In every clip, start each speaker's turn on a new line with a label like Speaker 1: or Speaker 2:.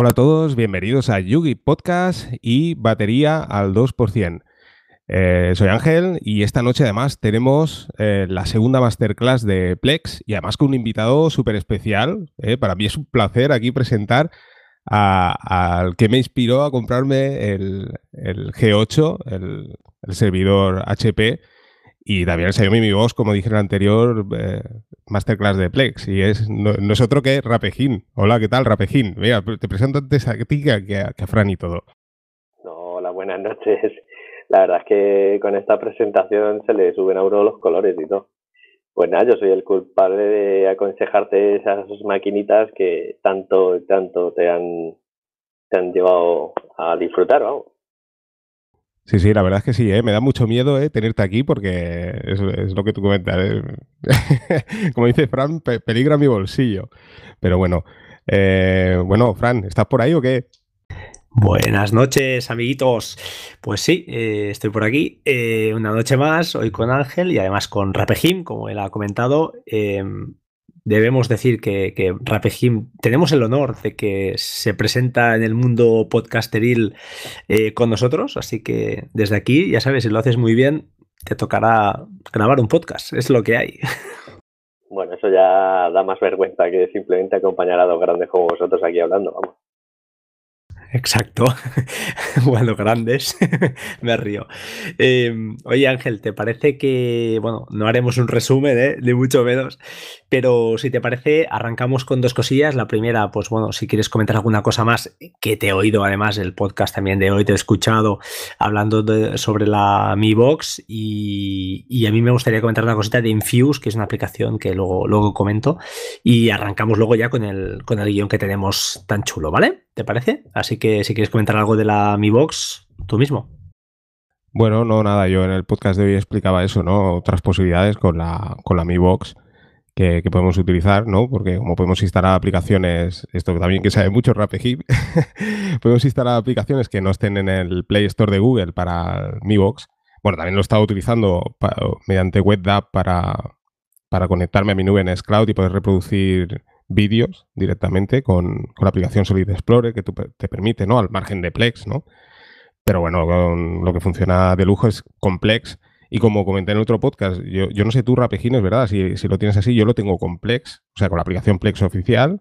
Speaker 1: Hola a todos, bienvenidos a Yugi Podcast y batería al 2%. Eh, soy Ángel y esta noche además tenemos eh, la segunda masterclass de Plex y además con un invitado súper especial. Eh, para mí es un placer aquí presentar al que me inspiró a comprarme el, G8, el, el servidor HP y también salió mi voz, como dije en el anterior eh, masterclass de Plex. Y es, no, es otro que Rapejín. Hola, ¿qué tal, Rapejín? Mira, te presento antes a ti que a, que Fran y todo.
Speaker 2: hola, buenas noches. La verdad es que con esta presentación se le suben a uno los colores y todo. Pues nada, yo soy el culpable de aconsejarte esas maquinitas que tanto, tanto te han, te han llevado a disfrutar, vamos.
Speaker 1: Sí, sí, la verdad es que sí, ¿eh? me da mucho miedo ¿eh? tenerte aquí porque es, lo que tú comentas. ¿eh? Como dice Fran, peligra mi bolsillo. Pero bueno, bueno, Fran, ¿estás por ahí o qué?
Speaker 3: Buenas noches, amiguitos. Pues sí, estoy por aquí. una noche más, hoy con Ángel y además con Rapejim, como él ha comentado. Em, debemos decir que, que Rapejim, tenemos el honor de que se presenta en el mundo podcasteril eh, con nosotros, así que desde aquí, ya sabes, si lo haces muy bien, te tocará grabar un podcast, es lo que hay.
Speaker 2: Bueno, eso ya da más vergüenza que simplemente acompañar a dos grandes como vosotros aquí hablando, vamos.
Speaker 3: Exacto. Cuando grandes, me río. Em, oye Ángel, ¿te parece que, bueno, no haremos un resumen, ¿eh? de mucho menos, pero si te parece, arrancamos con dos cosillas. La primera, pues bueno, si quieres comentar alguna cosa más, que te he oído además el podcast también de hoy, te he escuchado hablando sobre la Mi Box y, y, a mí me gustaría comentar una cosita de Infuse, que es una aplicación que luego, luego comento, y arrancamos luego ya con el, con el guion que tenemos tan chulo, ¿vale? ¿Te parece? Así que si quieres comentar algo de la Mi Box, tú mismo.
Speaker 1: Bueno, no, nada, yo en el podcast de hoy explicaba eso, ¿no? Otras posibilidades con la, con la Mi Box que, podemos utilizar, ¿no? Porque como podemos instalar aplicaciones, esto también que sabe mucho Rapid podemos instalar aplicaciones que no estén en el Play Store de Google para Mi Box. Bueno, también lo he estado utilizando mediante WebDAV para, para conectarme a mi nube en S-Cloud y poder reproducir vídeos directamente con, la aplicación Solid Explorer que te permite, ¿no? Al margen de Plex, ¿no? Pero bueno, lo que funciona de lujo es Complex. Y como comenté en otro podcast, yo, no sé tú, Rapejines, ¿verdad? Si, si, lo tienes así, yo lo tengo Complex, o sea, con la aplicación Plex oficial.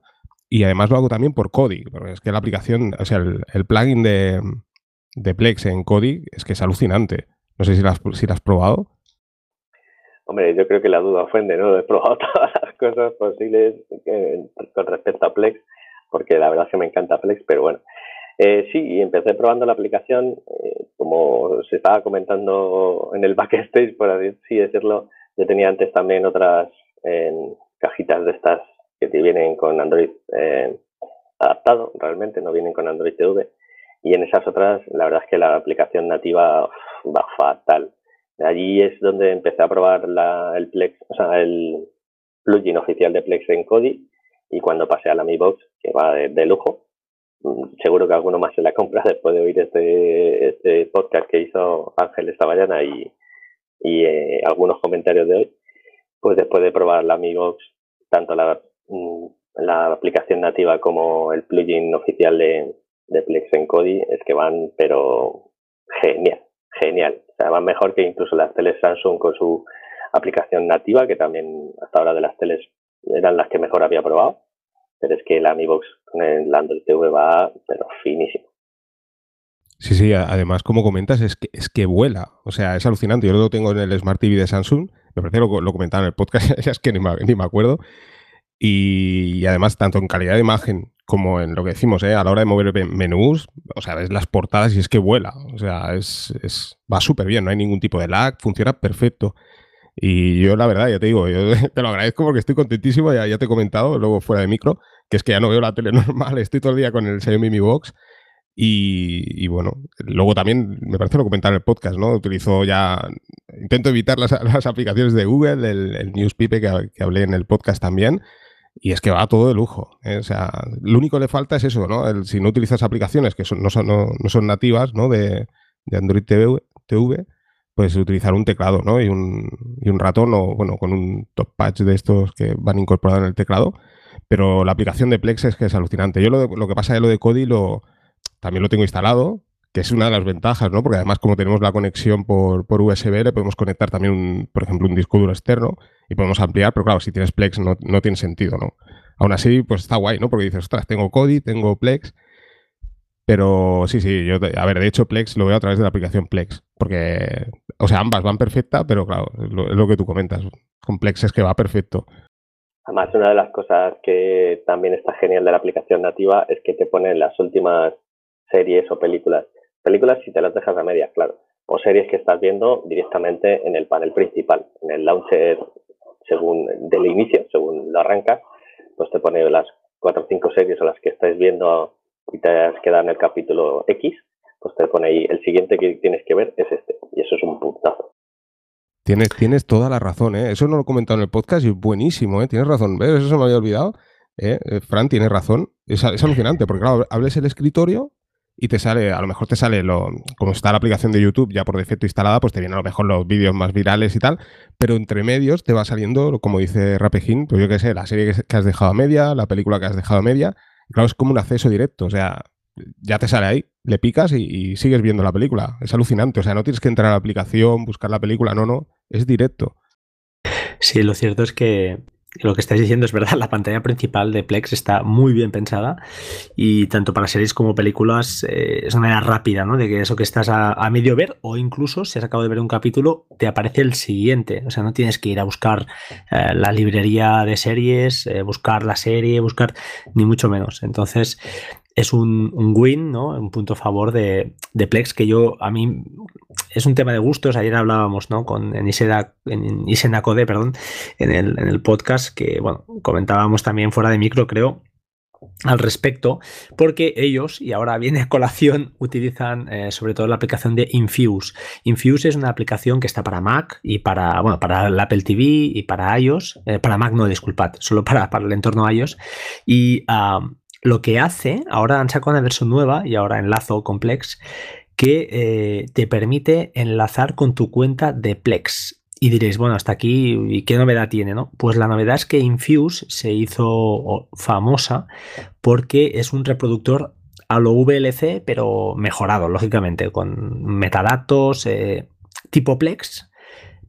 Speaker 1: Y además lo hago también por Kodi, porque es que la aplicación, o sea, el, plugin de, de, Plex en Kodi es que es alucinante. No sé si si lo has probado.
Speaker 2: Hombre, yo creo que la duda ofende, ¿no? He probado todas las cosas posibles eh, con respecto a Plex, porque la verdad es que me encanta Plex, pero bueno. Eh, sí, empecé probando la aplicación, eh, como se estaba comentando en el backstage, por así decirlo, yo tenía antes también otras cajitas de estas que te vienen con Android adaptado, realmente no vienen con Android TV, y en esas otras la verdad es que la aplicación nativa va fatal Allí es donde empecé a probar el Plex, o sea, el plugin oficial de Plex en Kodi y cuando pasé a la Mi Box, que va de, lujo, mm, seguro que alguno más se la compra después de oír este, este podcast que hizo Ángel esta mañana y, eh, algunos comentarios de hoy, pues después de probar la Mi Box, tanto la, mm, la aplicación nativa como el plugin oficial de, de Plex en Kodi, es que van, pero genial, genial va mejor que incluso las teles Samsung con su aplicación nativa, que también hasta ahora de las teles eran las que mejor había probado. Pero es que la Mi Box con el Android TV va, pero finísimo.
Speaker 1: Sí, sí, además, como comentas, es que, es que vuela. O sea, es alucinante. Yo lo tengo en el Smart TV de Samsung. Me parece lo, lo comentaba en el podcast, es que ni me acuerdo. Y, además, tanto en calidad de imagen como en lo que decimos, ¿eh? a la hora de mover menús, o sea, ves las portadas y es que vuela. O sea, es, es va súper bien, no hay ningún tipo de lag, funciona perfecto. Y yo, la verdad, ya te digo, yo te lo agradezco porque estoy contentísimo, ya, ya te he comentado, luego fuera de micro, que es que ya no veo la tele normal, estoy todo el día con el Xiaomi Mi Box. Y, bueno, luego también, me parece lo comentar en el podcast, ¿no? Utilizo ya, intento evitar las, las aplicaciones de Google, el, el que hablé en el podcast también, y es que va todo de lujo. ¿eh? O sea, lo único que le falta es eso, ¿no? El, si no utilizas aplicaciones que son, no, son, no, son nativas, ¿no? De, de, Android TV, TV, pues utilizar un teclado, ¿no? Y un, y un ratón o, bueno, con un top patch de estos que van incorporados en el teclado. Pero la aplicación de Plex es que es alucinante. Yo lo, lo que pasa es lo de Kodi lo, también lo tengo instalado, que es una de las ventajas, ¿no? Porque además como tenemos la conexión por, por USB, le podemos conectar también, un, por ejemplo, un disco duro externo y podemos ampliar, pero claro, si tienes Plex no, no tiene sentido, ¿no? Aún así, pues está guay, ¿no? Porque dices, ostras, tengo Kodi, tengo Plex, pero sí, sí, yo, a ver, de hecho Plex lo veo a través de la aplicación Plex, porque, o sea, ambas van perfecta, pero claro, lo, es lo que tú comentas, con Plex es que va perfecto.
Speaker 2: Además, una de las cosas que también está genial de la aplicación nativa es que te pone las últimas series o películas Películas si te las dejas a medias, claro. O series que estás viendo directamente en el panel principal, en el launcher según del inicio, según lo arrancas, pues te pone las cuatro o cinco series o las que estés viendo y te has quedado en el capítulo X, pues te pone ahí el siguiente que tienes que ver es este. Y eso es un puntazo.
Speaker 1: Tienes, tienes toda la razón, ¿eh? Eso no lo he comentado en el podcast y es buenísimo, ¿eh? Tienes razón. ¿Ves? Eso se me había olvidado. ¿eh? eh Fran tiene razón. Es, es alucinante, porque claro, hables el escritorio y te sale, a lo mejor te sale lo, como está la aplicación de YouTube ya por defecto instalada, pues te vienen a lo mejor los vídeos más virales y tal, pero entre medios te va saliendo, como dice Rapejín, pues yo qué sé, la serie que, has dejado a media, la película que has dejado a media, claro, es como un acceso directo, o sea, ya te sale ahí, le picas y, y sigues viendo la película, es alucinante, o sea, no tienes que entrar a la aplicación, buscar la película, no, no, es directo.
Speaker 3: Sí, lo cierto es que lo que estáis diciendo es verdad, la pantalla principal de Plex está muy bien pensada y tanto para series como películas eh, es una manera rápida, ¿no? De que eso que estás a, medio ver o incluso si has acabado de ver un capítulo te aparece el siguiente, o sea, no tienes que ir a buscar eh, la librería de series, eh, buscar la serie, buscar ni mucho menos. Entonces, es un, win, ¿no? Un punto a favor de, Plex que yo, a mí, es un tema de gustos. Ayer hablábamos, ¿no? Con en, Iseda, en Isenacode, perdón, en el, en el podcast, que, bueno, comentábamos también fuera de micro, creo, al respecto, porque ellos, y ahora viene a colación, utilizan eh, sobre todo la aplicación de Infuse. Infuse es una aplicación que está para Mac y para, bueno, para el Apple TV y para iOS, eh, para Mac no, disculpad, solo para, para el entorno iOS. Y lo que hace, ahora han sacado una versión nueva y ahora enlazo con Plex, que eh, te permite enlazar con tu cuenta de Plex. Y diréis, bueno, hasta aquí, ¿y qué novedad tiene? No? Pues la novedad es que Infuse se hizo famosa porque es un reproductor a lo VLC, pero mejorado, lógicamente, con metadatos eh, tipo Plex,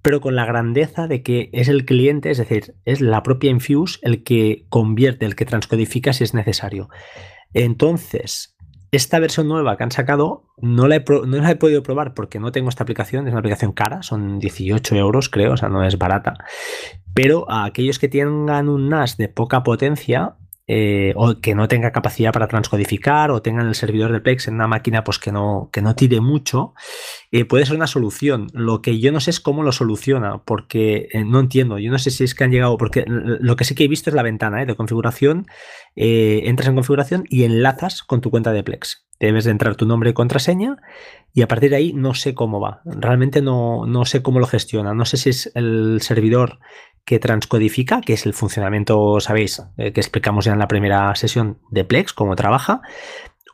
Speaker 3: pero con la grandeza de que es el cliente, es decir, es la propia Infuse el que convierte, el que transcodifica si es necesario. Entonces, esta versión nueva que han sacado no la, he, no la he podido probar porque no tengo esta aplicación, es una aplicación cara, son 18 euros creo, o sea, no es barata. Pero a aquellos que tengan un NAS de poca potencia, eh, o que no tenga capacidad para transcodificar o tengan el servidor de Plex en una máquina pues que no, que no tire mucho, eh, puede ser una solución. Lo que yo no sé es cómo lo soluciona, porque eh, no entiendo. Yo no sé si es que han llegado, porque lo que sí que he visto es la ventana de configuración. entras en configuración y enlazas con tu cuenta de Plex. Debes de entrar tu nombre y contraseña y a partir de ahí no sé cómo va. Realmente no, no sé cómo lo gestiona. No sé si es el servidor que transcodifica, que es el funcionamiento, sabéis, eh, que explicamos ya en la primera sesión de Plex, cómo trabaja,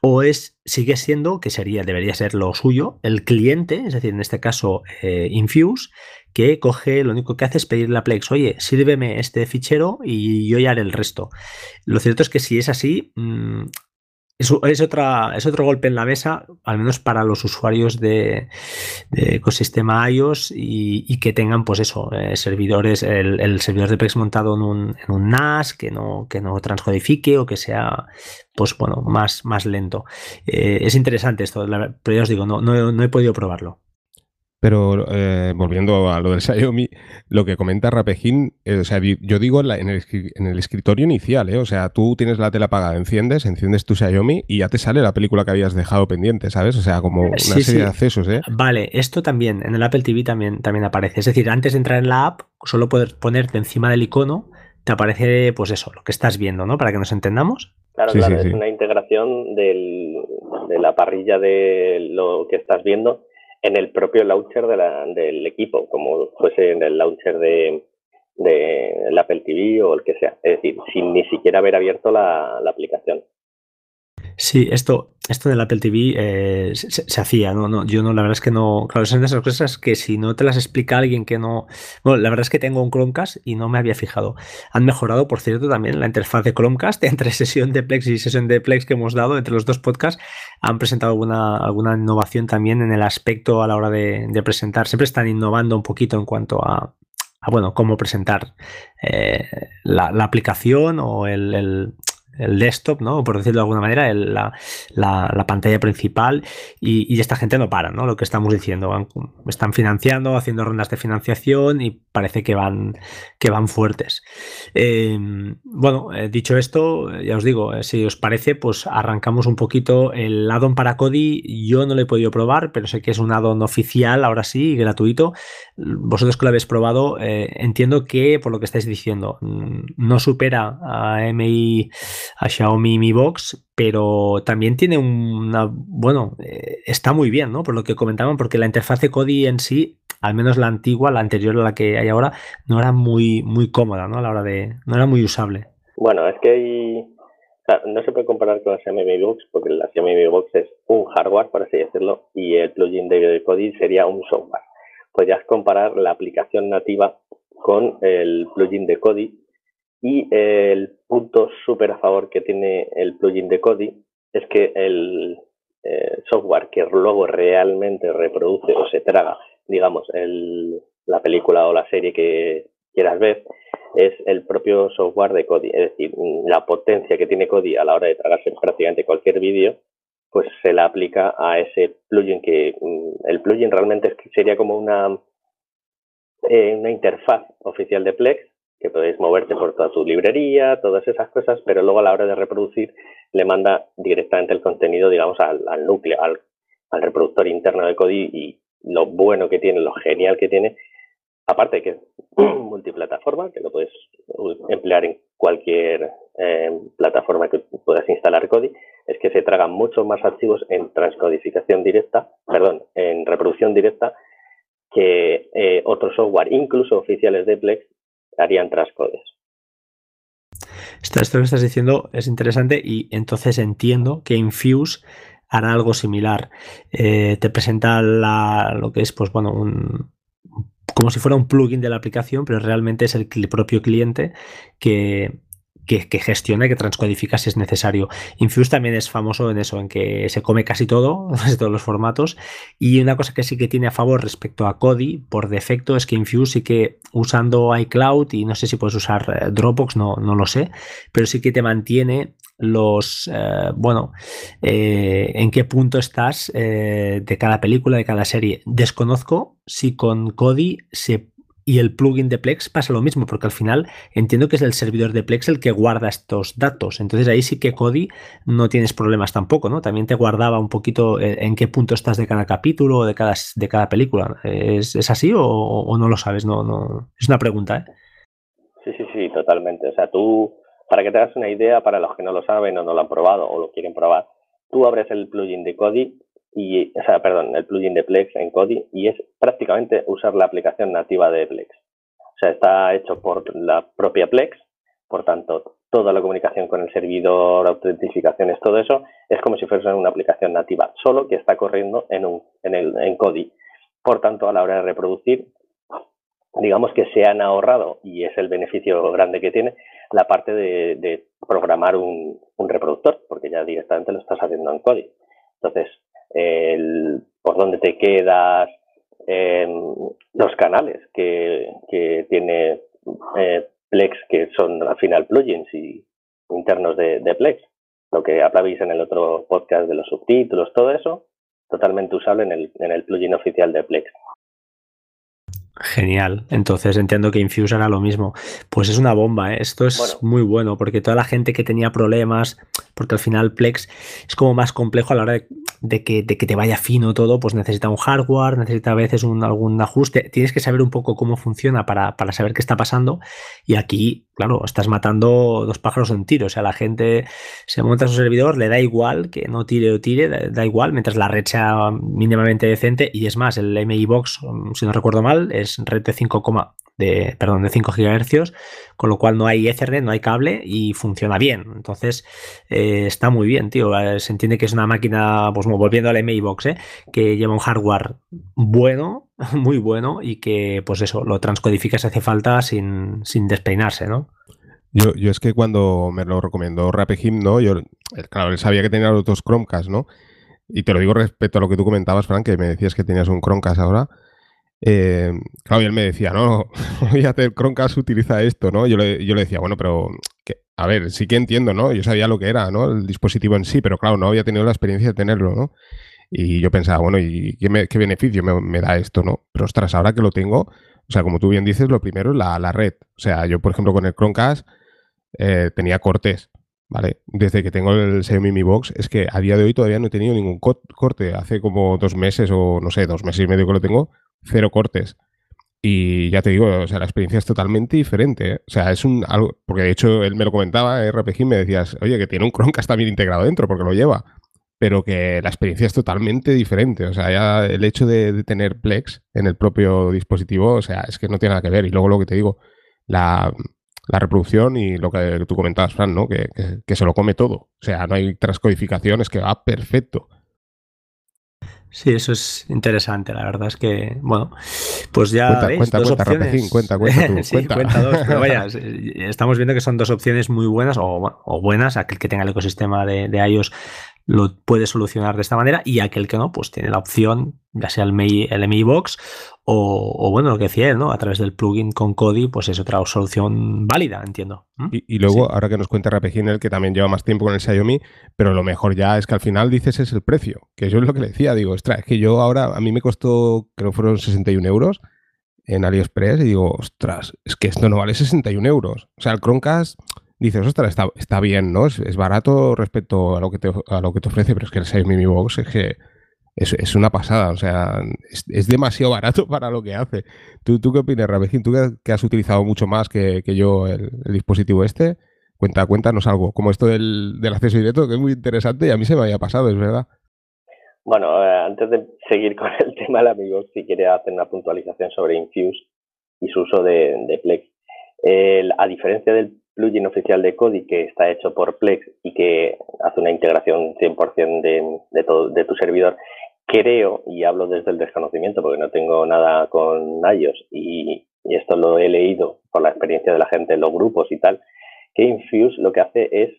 Speaker 3: o es, sigue siendo, que sería, debería ser lo suyo, el cliente, es decir, en este caso eh, Infuse, que coge, lo único que hace es pedirle a Plex, oye, sírveme este fichero y yo ya haré el resto. Lo cierto es que si es así, mm, es, otra, es otro golpe en la mesa, al menos para los usuarios de, ecosistema iOS y, que tengan, pues eso, eh, servidores, el, servidor de Plex montado en un, en un, NAS que no, que no transcodifique o que sea, pues bueno, más, más lento. Eh, es interesante esto, pero ya os digo, no, no he podido probarlo.
Speaker 1: Pero eh, volviendo a lo del Xiaomi, lo que comenta Rapejín, eh, o sea, yo digo en el, escritorio inicial, ¿eh? o sea, tú tienes la tela apagada, enciendes, enciendes tu Xiaomi y ya te sale la película que habías dejado pendiente, ¿sabes? O sea, como una serie de accesos, ¿eh?
Speaker 3: Vale, esto también, en el Apple TV también, también aparece. Es decir, antes de entrar en la app, solo puedes ponerte encima del icono, te aparece, pues eso, lo que estás viendo, ¿no? Para que nos entendamos.
Speaker 2: Claro, claro, es una integración de la parrilla de lo que estás viendo en el propio launcher de la, del equipo, como fuese en el launcher de, de Apple TV o el que sea. Es decir, sin ni siquiera haber abierto la, aplicación.
Speaker 3: Sí, esto esto del Apple TV eh, se, hacía, ¿no? ¿no? Yo no, la verdad es que no. Claro, son de esas cosas que si no te las explica alguien que no. Bueno, la verdad es que tengo un Chromecast y no me había fijado. Han mejorado, por cierto, también la interfaz de Chromecast entre sesión de Plex y sesión de Plex que hemos dado entre los dos podcasts. Han presentado alguna, alguna innovación también en el aspecto a la hora de, presentar. Siempre están innovando un poquito en cuanto a, bueno, cómo presentar eh, la, aplicación o el, el desktop, ¿no? Por decirlo de alguna manera, la, pantalla principal y, esta gente no para, ¿no? Lo que estamos diciendo, están financiando, haciendo rondas de financiación y parece que van, que van fuertes. Em, bueno, eh, dicho esto, ya os digo, eh, si os parece, pues arrancamos un poquito el addon para Kodi. Yo no lo he podido probar, pero sé que es un addon oficial, ahora sí, gratuito. Vosotros que lo habéis probado, eh, entiendo que, por lo que estáis diciendo, mm, no supera a MI a Xiaomi Mi Box, pero también tiene una, bueno, eh, está muy bien, ¿no? Por lo que comentaban, porque la interfaz de Kodi en sí, al menos la antigua, la anterior a la que hay ahora, no era muy, muy cómoda, ¿no? A la hora de, no era muy usable.
Speaker 2: Bueno, es que hay, no se puede comparar con la Xiaomi Mi Box, porque la Xiaomi Mi Box es un hardware, por así decirlo, y el plugin de Kodi sería un software. Podrías comparar la aplicación nativa con el plugin de Kodi y el punto súper a favor que tiene el plugin de Kodi es que el eh, software que luego realmente reproduce o se traga, digamos, el, la película o la serie que quieras ver, es el propio software de Kodi. Es decir, la potencia que tiene Kodi a la hora de tragarse prácticamente cualquier vídeo, pues se la aplica a ese plugin que mm, el plugin realmente sería como una, eh, una interfaz oficial de Plex que podéis moverte por toda tu librería, todas esas cosas, pero luego a la hora de reproducir le manda directamente el contenido, digamos, al, núcleo, al, reproductor interno de Kodi y lo bueno que tiene, lo genial que tiene, aparte de que es multiplataforma, que lo puedes emplear en cualquier eh, plataforma que puedas instalar Kodi, es que se tragan muchos más archivos en transcodificación directa, perdón, en reproducción directa que eh, otros software, incluso oficiales de Plex, harían trascodes.
Speaker 3: Esto, esto que estás diciendo es interesante y entonces entiendo que Infuse hará algo similar. Eh, te presenta lo que es, pues bueno, un, como si fuera un plugin de la aplicación, pero realmente es el propio cliente que, que, gestiona que transcodifica si es necesario. Infuse también es famoso en eso, en que se come casi todo, casi todos los formatos. Y una cosa que sí que tiene a favor respecto a Kodi, por defecto, es que Infuse sí que usando iCloud, y no sé si puedes usar eh, Dropbox, no, no lo sé, pero sí que te mantiene los, eh, bueno, eh, en qué punto estás de cada película, de cada serie. Desconozco si con Kodi se y el plugin de Plex pasa lo mismo, porque al final entiendo que es el servidor de Plex el que guarda estos datos. Entonces ahí sí que Kodi no tienes problemas tampoco, ¿no? También te guardaba un poquito eh, en qué punto estás de cada capítulo o de cada, de cada película. ¿Es, así o, no lo sabes? No, no. Es una pregunta, ¿eh?
Speaker 2: Sí, sí, sí, totalmente. O sea, tú, para que te hagas una idea, para los que no lo saben o no lo han probado o lo quieren probar, tú abres el plugin de Kodi y, o sea, perdón, el plugin de Plex en Kodi y es prácticamente usar la aplicación nativa de Plex. O sea, está hecho por la propia Plex, por tanto, toda la comunicación con el servidor, autentificaciones, todo eso, es como si fuese una aplicación nativa, solo que está corriendo en, un, en, el, en Kodi. Por tanto, a la hora de reproducir, digamos que se han ahorrado, y es el beneficio grande que tiene, la parte de, de programar un, un reproductor, porque ya directamente lo estás haciendo en Kodi. Entonces, el, por dónde te quedas, los canales que, tiene eh, Plex, que son al final plugins y internos de, Plex. Lo que hablabais en el otro podcast de los subtítulos, todo eso, totalmente usable en el, en el plugin oficial de Plex.
Speaker 3: Genial. Entonces entiendo que Infuse hará lo mismo. Pues es una bomba, ¿eh? esto es muy bueno, porque toda la gente que tenía problemas, porque al final Plex es como más complejo a la hora de de que, te vaya fino todo, pues necesita un hardware, necesita a veces un, algún ajuste. Tienes que saber un poco cómo funciona para, saber qué está pasando. Y aquí, claro, estás matando dos pájaros en tiro. O sea, la gente se monta su servidor, le da igual que no tire o tire, da, igual, mientras la red sea mínimamente decente. Y es más, el MI Box, si no recuerdo mal, es red de 5, de, perdón, de 5 GHz, con lo cual no hay Ethernet, no hay cable y funciona bien. Entonces, eh, está muy bien, tío. Eh, se entiende que es una máquina, pues volviendo al MI Box, ¿eh? que lleva un hardware bueno, muy bueno y que, pues eso, lo transcodifica si hace falta sin, sin despeinarse, ¿no?
Speaker 1: Yo, yo es que cuando me lo recomendó Rapehim, ¿no? Yo, claro, él sabía que tenía los dos Chromecast, ¿no? Y te lo digo respecto a lo que tú comentabas, Frank, que me decías que tenías un Chromecast ahora. Eh, claro, y él me decía, no, fíjate, el Chromecast utiliza esto, ¿no? Yo le, yo le decía, bueno, pero, a ver, sí que entiendo, ¿no? Yo sabía lo que era, ¿no? El dispositivo en sí, pero claro, no había tenido la experiencia de tenerlo, ¿no? Y yo pensaba, bueno, ¿y qué, beneficio me, da esto, no? Pero ostras, ahora que lo tengo, o sea, como tú bien dices, lo primero es la, la red. O sea, yo, por ejemplo, con el Chromecast eh, tenía cortes, ¿vale? Desde que tengo el Xiaomi Mi Box, es que a día de hoy todavía no he tenido ningún corte. Hace como dos meses o, no sé, dos meses y medio que lo tengo, cero cortes. Y ya te digo, o sea, la experiencia es totalmente diferente. ¿eh? O sea, es un algo, porque de hecho él me lo comentaba, eh, RPG, me decías, oye, que tiene un Chromecast también integrado dentro, porque lo lleva. Pero que la experiencia es totalmente diferente. O sea, ya el hecho de, tener Plex en el propio dispositivo, o sea, es que no tiene nada que ver. Y luego lo que te digo, la, la reproducción y lo que tú comentabas, Fran, ¿no? Que, se lo come todo. O sea, no hay transcodificación, es que va perfecto.
Speaker 3: Sí, eso es interesante. La verdad es que, bueno, pues ya
Speaker 1: cuenta,
Speaker 3: veis,
Speaker 1: cuenta,
Speaker 3: dos
Speaker 1: cuenta,
Speaker 3: opciones.
Speaker 1: cuenta, cuenta, tú,
Speaker 3: sí, cuenta. dos. Pero vaya, estamos viendo que son dos opciones muy buenas o, o buenas. Aquel que tenga el ecosistema de, de iOS lo puede solucionar de esta manera y aquel que no, pues tiene la opción, ya sea el MI, el MI Box o, bueno, lo que decía él, ¿no? A través del plugin con Kodi, pues es otra solución válida, entiendo.
Speaker 1: Y, luego, ahora que nos cuenta el que también lleva más tiempo con el Xiaomi, pero lo mejor ya es que al final dices es el precio, que yo es lo que le decía, digo, ostras, es que yo ahora, a mí me costó, creo que fueron 61 euros en AliExpress y digo, ostras, es que esto no vale 61 euros. O sea, el Chromecast dices, ostras, está, está bien, ¿no? Es, barato respecto a lo, que te, a lo que te ofrece, pero es que el Xiaomi Mi Box es que es, una pasada, o sea, es, demasiado barato para lo que hace. ¿Tú, tú qué opinas, Rabejín? Tú que, has utilizado mucho más que, yo el, dispositivo este, cuenta, cuéntanos algo, como esto del, del, acceso directo, que es muy interesante y a mí se me había pasado, es verdad.
Speaker 2: Bueno, eh, antes de seguir con el tema del amigo, si quiere hacer una puntualización sobre Infuse y su uso de, de Plex. a diferencia del plugin oficial de Kodi que está hecho por Plex y que hace una integración 100% de, de, todo, de tu servidor, creo, y hablo desde el desconocimiento porque no tengo nada con iOS y, esto lo he leído por la experiencia de la gente en los grupos y tal, que Infuse lo que hace es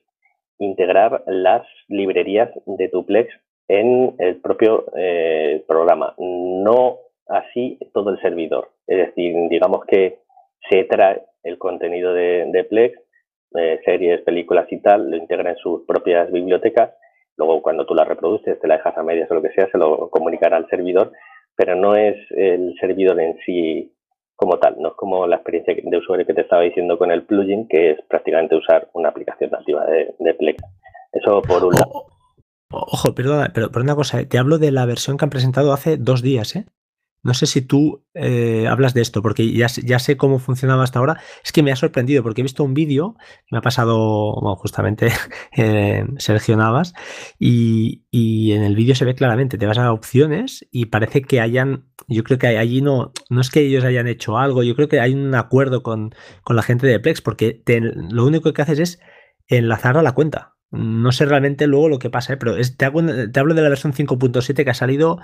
Speaker 2: integrar las librerías de tu Plex en el propio eh, programa, no así todo el servidor. Es decir, digamos que se trae el contenido de Plex eh, series, películas y tal, lo integra en sus propias bibliotecas. Luego, cuando tú la reproduces, te la dejas a medias o lo que sea, se lo comunicará al servidor, pero no es el servidor en sí como tal, no es como la experiencia de usuario que te estaba diciendo con el plugin, que es prácticamente usar una aplicación nativa de, de Plex. Eso por un lado.
Speaker 3: Ojo, perdona, pero por una cosa, te hablo de la versión que han presentado hace dos días, ¿eh? No sé si tú eh, hablas de esto, porque ya, sé cómo funcionaba hasta ahora. Es que me ha sorprendido, porque he visto un vídeo, me ha pasado justamente Sergio Navas, y, en el vídeo se ve claramente, te vas a opciones y parece que hayan, yo creo que allí no, no es que ellos hayan hecho algo, yo creo que hay un acuerdo con, con la gente de Plex, porque lo único que haces es enlazar a la cuenta. No sé realmente luego lo que pasa, ¿eh? pero te, hablo de la versión 5.7 que ha salido,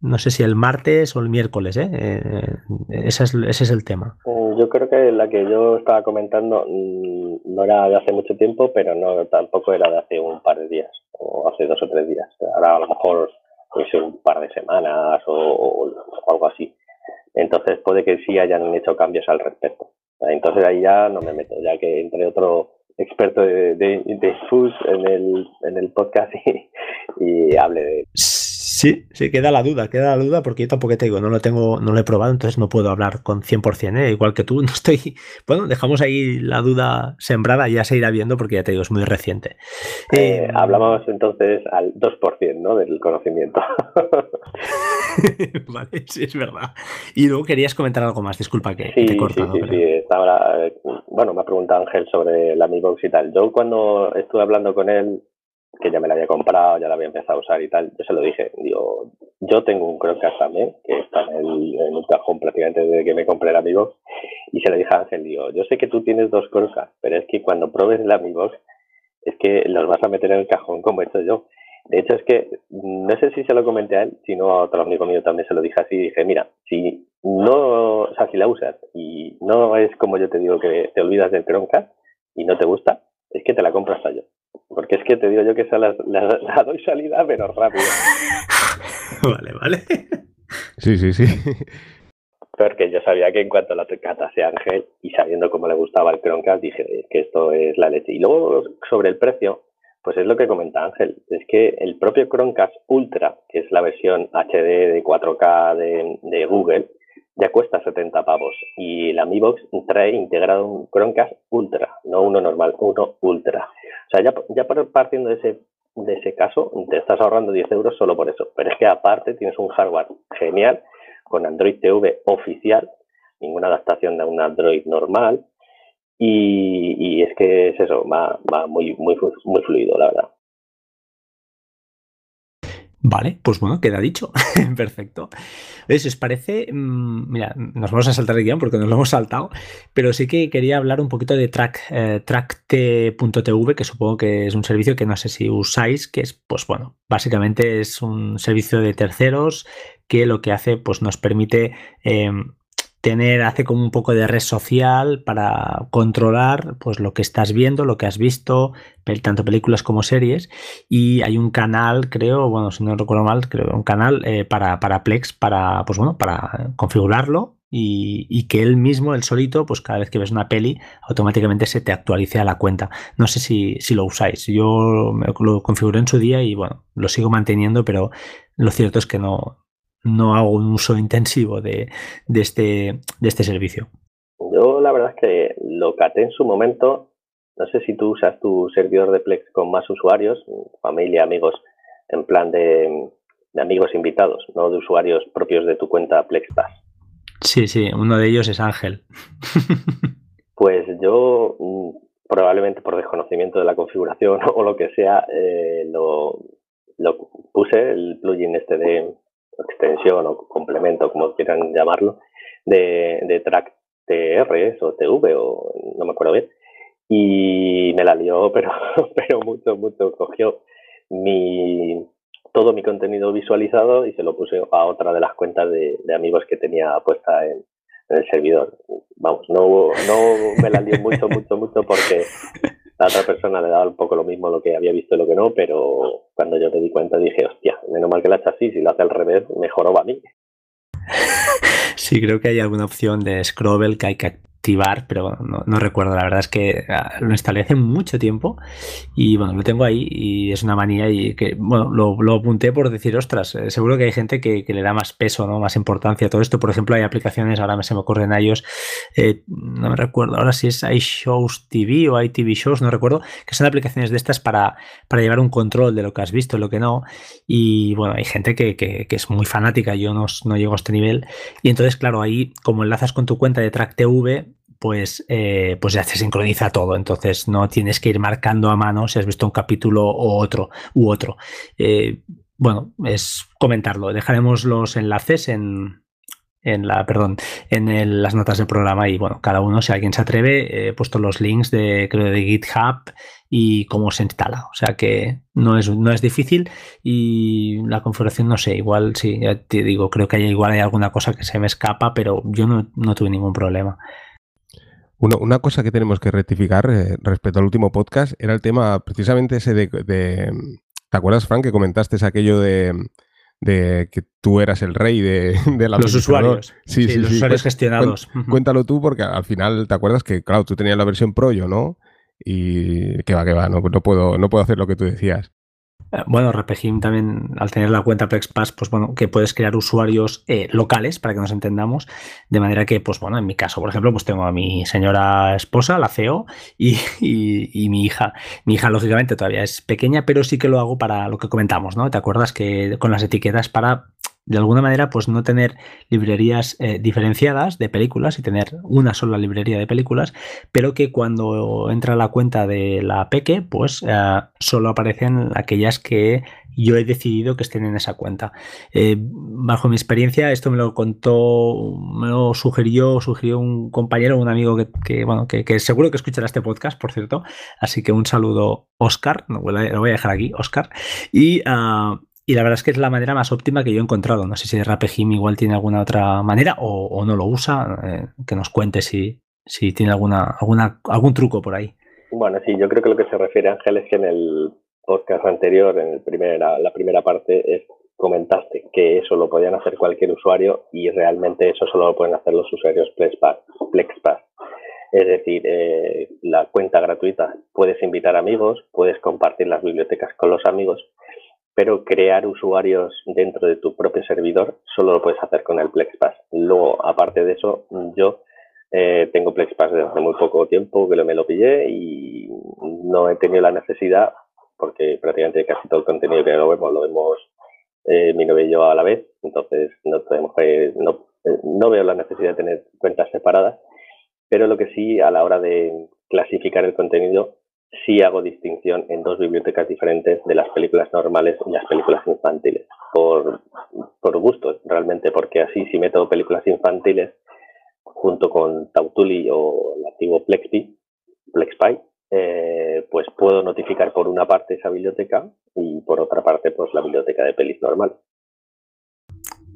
Speaker 3: no sé si el martes o el miércoles, ¿eh? eh ese, es, el tema.
Speaker 2: Mm, yo creo que la que yo estaba comentando mm, no era de hace mucho tiempo, pero no tampoco era de hace un par de días, o hace dos o tres días. Ahora a lo mejor puede ser un par de semanas o algo así. Entonces puede que sí hayan hecho cambios al respecto. Entonces ahí ya no me meto, ya que entre otro experto de, de, en el, en el podcast y, hable de
Speaker 3: Sí, sí, queda la duda, queda la duda porque yo tampoco te digo, no lo tengo, no lo he probado, entonces no puedo hablar con 100%, ¿eh? igual que tú, no estoy, bueno, dejamos ahí la duda sembrada, ya se irá viendo porque ya te digo, es muy reciente.
Speaker 2: Eh, eh, hablamos entonces al 2%, ¿no? Del conocimiento.
Speaker 3: vale, sí, es verdad. Y luego querías comentar algo más, disculpa que, te he cortado.
Speaker 2: Sí, sí, sí, estaba, bueno, me ha preguntado Ángel sobre la Mi Box y tal. Yo cuando estuve hablando con él que ya me la había comprado, ya la había empezado a usar y tal, yo se lo dije, digo, yo tengo un Chromecast también, que está en, el, en un cajón prácticamente desde que me compré el Amibox, y se lo dije a Ángel, digo, yo sé que tú tienes dos Chromecast, pero es que cuando pruebes el Amibox, es que los vas a meter en el cajón como he hecho yo. De hecho, es que no sé si se lo comenté a él, sino a otro amigo mío también se lo dije así. Dije, mira, si no, o sea, si la usas y no es como yo te digo que te olvidas del Chromecast y no te gusta, es que te la compras a yo. Porque es que te digo yo que esa la, la, doy salida, pero rápido.
Speaker 3: vale, vale.
Speaker 1: Sí, sí, sí.
Speaker 2: Porque yo sabía que en cuanto la catase Ángel y sabiendo cómo le gustaba el Chromecast, dije que esto es la leche. Y luego sobre el precio, pues es lo que comenta Ángel. Es que el propio Chromecast Ultra, que es la versión HD de 4K de, de Google, ya cuesta 70 pavos. Y la Mi Box trae integrado un Chromecast Ultra, no uno normal, uno Ultra. O sea, ya, ya partiendo de ese, de ese caso, te estás ahorrando 10 euros solo por eso. Pero es que aparte tienes un hardware genial con Android TV oficial, ninguna adaptación de un Android normal. Y, y es que es eso, va, va muy, muy, muy fluido, la verdad.
Speaker 3: Vale, pues bueno, queda dicho. Perfecto. Si os parece, mm, mira, nos vamos a saltar el guion porque nos lo hemos saltado, pero sí que quería hablar un poquito de track, eh, que supongo que es un servicio que no sé si usáis, que es, pues bueno, básicamente es un servicio de terceros que lo que hace, pues nos permite em, tener, hace como un poco de red social para controlar pues lo que estás viendo, lo que has visto, tanto películas como series. Y hay un canal, creo, bueno, si no recuerdo mal, creo un canal eh, para, para Plex, para, pues bueno, para configurarlo y, que él mismo, el solito, pues cada vez que ves una peli, automáticamente se te actualice a la cuenta. No sé si, si lo usáis. Yo lo configuré en su día y bueno, lo sigo manteniendo, pero lo cierto es que no, no hago un uso intensivo de, este, de este servicio.
Speaker 2: Yo la verdad es que lo caté en su momento. No sé si tú usas tu servidor de Plex con más usuarios, familia, amigos, en plan de, amigos invitados, no de usuarios propios de tu cuenta PlexPass.
Speaker 3: Sí, sí, uno de ellos es Ángel.
Speaker 2: pues yo, probablemente por desconocimiento de la configuración o lo que sea, eh, lo, lo puse el plugin este de, extensión o complemento, como quieran llamarlo, de, de track TR o TV o no me acuerdo bien. Y me la lió, pero, pero mucho, mucho. Cogió mi, todo mi contenido visualizado y se lo puse a otra de las cuentas de, amigos que tenía puesta en, el servidor. Vamos, no, no me la lió mucho, mucho, mucho porque la otra persona le daba un poco lo mismo lo que había visto y lo que no, pero cuando yo te di cuenta dije, hostia, menos mal que la hecho así, si lo hace al revés, mejoró para mí.
Speaker 3: Sí, creo que hay alguna opción de scrobble que hay que pero no, recuerdo. La verdad es que ah, lo instalé hace mucho tiempo y bueno, lo tengo ahí y es una manía y que, bueno, lo, apunté por decir, ostras, eh, seguro que hay gente que, le da más peso, ¿no? Más importancia a todo esto. Por ejemplo, hay aplicaciones, ahora se me ocurren a ellos, eh, no me recuerdo ahora si es iShows TV o iTV Shows, no recuerdo, que son aplicaciones de estas para, para llevar un control de lo que has visto lo que no. Y bueno, hay gente que, que, es muy fanática, yo no, no llego a este nivel. Y entonces, claro, ahí como enlazas con tu cuenta de TrackTV, pues, eh, pues ya se sincroniza todo. Entonces no tienes que ir marcando a mano si has visto un capítulo o otro u otro. Eh, bueno, es comentarlo. Dejaremos los enlaces en, en la, perdón, en las notas del programa y bueno, cada uno, si alguien se atreve, he puesto los links de, de GitHub y cómo se instala. O sea que no es, no es difícil y la configuración no sé, igual sí, ya te digo, creo que hay, igual hay alguna cosa que se me escapa, pero yo no, no tuve ningún problema
Speaker 1: una cosa que tenemos que rectificar eh, respecto al último podcast era el tema precisamente ese de, ¿Te acuerdas, Frank, que comentaste aquello de, que tú eras el rey de, la
Speaker 3: Los usuarios. Sí, sí, los usuarios gestionados.
Speaker 1: Cuéntalo tú porque al final te acuerdas que, claro, tú tenías la versión Pro, yo no. Y que va, que va, no, no, puedo, no puedo hacer lo que tú decías.
Speaker 3: Eh, bueno, Repegim también, al tener la cuenta PlexPass, pues bueno, que puedes crear usuarios eh, locales para que nos entendamos, de manera que, pues bueno, en mi caso, por ejemplo, pues tengo a mi señora esposa, la CEO, y, y, mi hija. Mi hija, lógicamente, todavía es pequeña, pero sí que lo hago para lo que comentamos, ¿no? ¿Te acuerdas que con las etiquetas para de alguna manera, pues no tener librerías eh, diferenciadas de películas y tener una sola librería de películas, pero que cuando entra la cuenta de la Peque, pues eh, solo aparecen aquellas que yo he decidido que estén en esa cuenta. Eh, bajo mi experiencia, esto me lo contó, me lo sugirió, sugirió un compañero, un amigo que, bueno, que, seguro que escuchará este podcast, por cierto. Así que un saludo, Oscar, lo voy a dejar aquí, Oscar. Y uh, y la verdad es que es la manera más óptima que yo he encontrado. No sé si Rapejim igual tiene alguna otra manera o, no lo usa. Eh, que nos cuente si, si tiene alguna, algún truco por ahí.
Speaker 2: Bueno, sí, yo creo que lo que se refiere Ángel es que en el podcast anterior, en el primera, la primera parte, comentaste que eso lo podían hacer cualquier usuario y realmente eso solo lo pueden hacer los usuarios PlexPass. Es decir, eh, la cuenta gratuita, puedes invitar amigos, puedes compartir las bibliotecas con los amigos, pero crear usuarios dentro de tu propio servidor solo lo puedes hacer con el PlexPass. Luego, aparte de eso, yo eh, tengo PlexPass desde hace muy poco tiempo que me lo pillé y no he tenido la necesidad, porque prácticamente casi todo el contenido que lo vemos lo vemos eh, mi novio y yo a la vez, entonces no, tenemos no, no veo la necesidad de tener cuentas separadas, pero lo que sí, a la hora de clasificar el contenido, sí hago distinción en dos bibliotecas diferentes de las películas normales y las películas infantiles, por, gusto realmente, porque así si meto películas infantiles junto con Tautuli o el antiguo Plexpi, Plexpy, eh, pues puedo notificar por una parte esa biblioteca y por otra parte pues la biblioteca de pelis normal.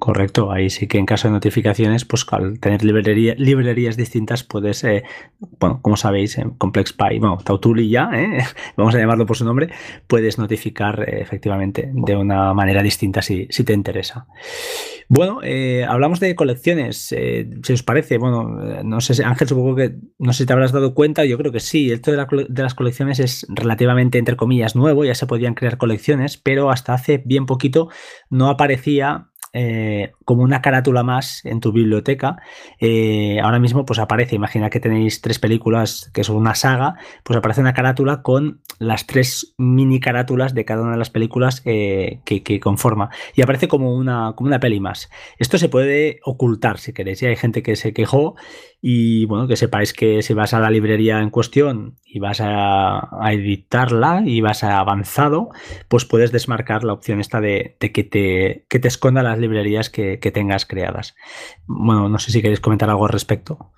Speaker 3: Correcto, ahí sí que en caso de notificaciones, pues al tener librerías distintas puedes, eh, bueno, como sabéis, en ComplexPy, bueno, Tautuli ya, ¿eh? vamos a llamarlo por su nombre, puedes notificar eh, efectivamente de una manera distinta si, si te interesa. Bueno, hablamos de colecciones, si os parece, bueno, no sé, Ángel, supongo que, no sé si te habrás dado cuenta, yo creo que sí, esto de las colecciones es relativamente, entre comillas, nuevo, ya se podían crear colecciones, pero hasta hace bien poquito no aparecía eh, como una carátula más en tu biblioteca. Eh, ahora mismo pues aparece, imagina que tenéis tres películas que son una saga, pues aparece una carátula con las tres mini carátulas de cada una de las películas eh, que, conforma. Y aparece como una, como una peli más. Esto se puede ocultar si queréis. Y hay gente que se quejó y bueno, que sepáis que si vas a la librería en cuestión y vas a, editarla y vas a avanzado, pues puedes desmarcar la opción esta de, que, te, que te esconda las librerías que, tengas creadas. Bueno, no sé si queréis comentar algo al respecto.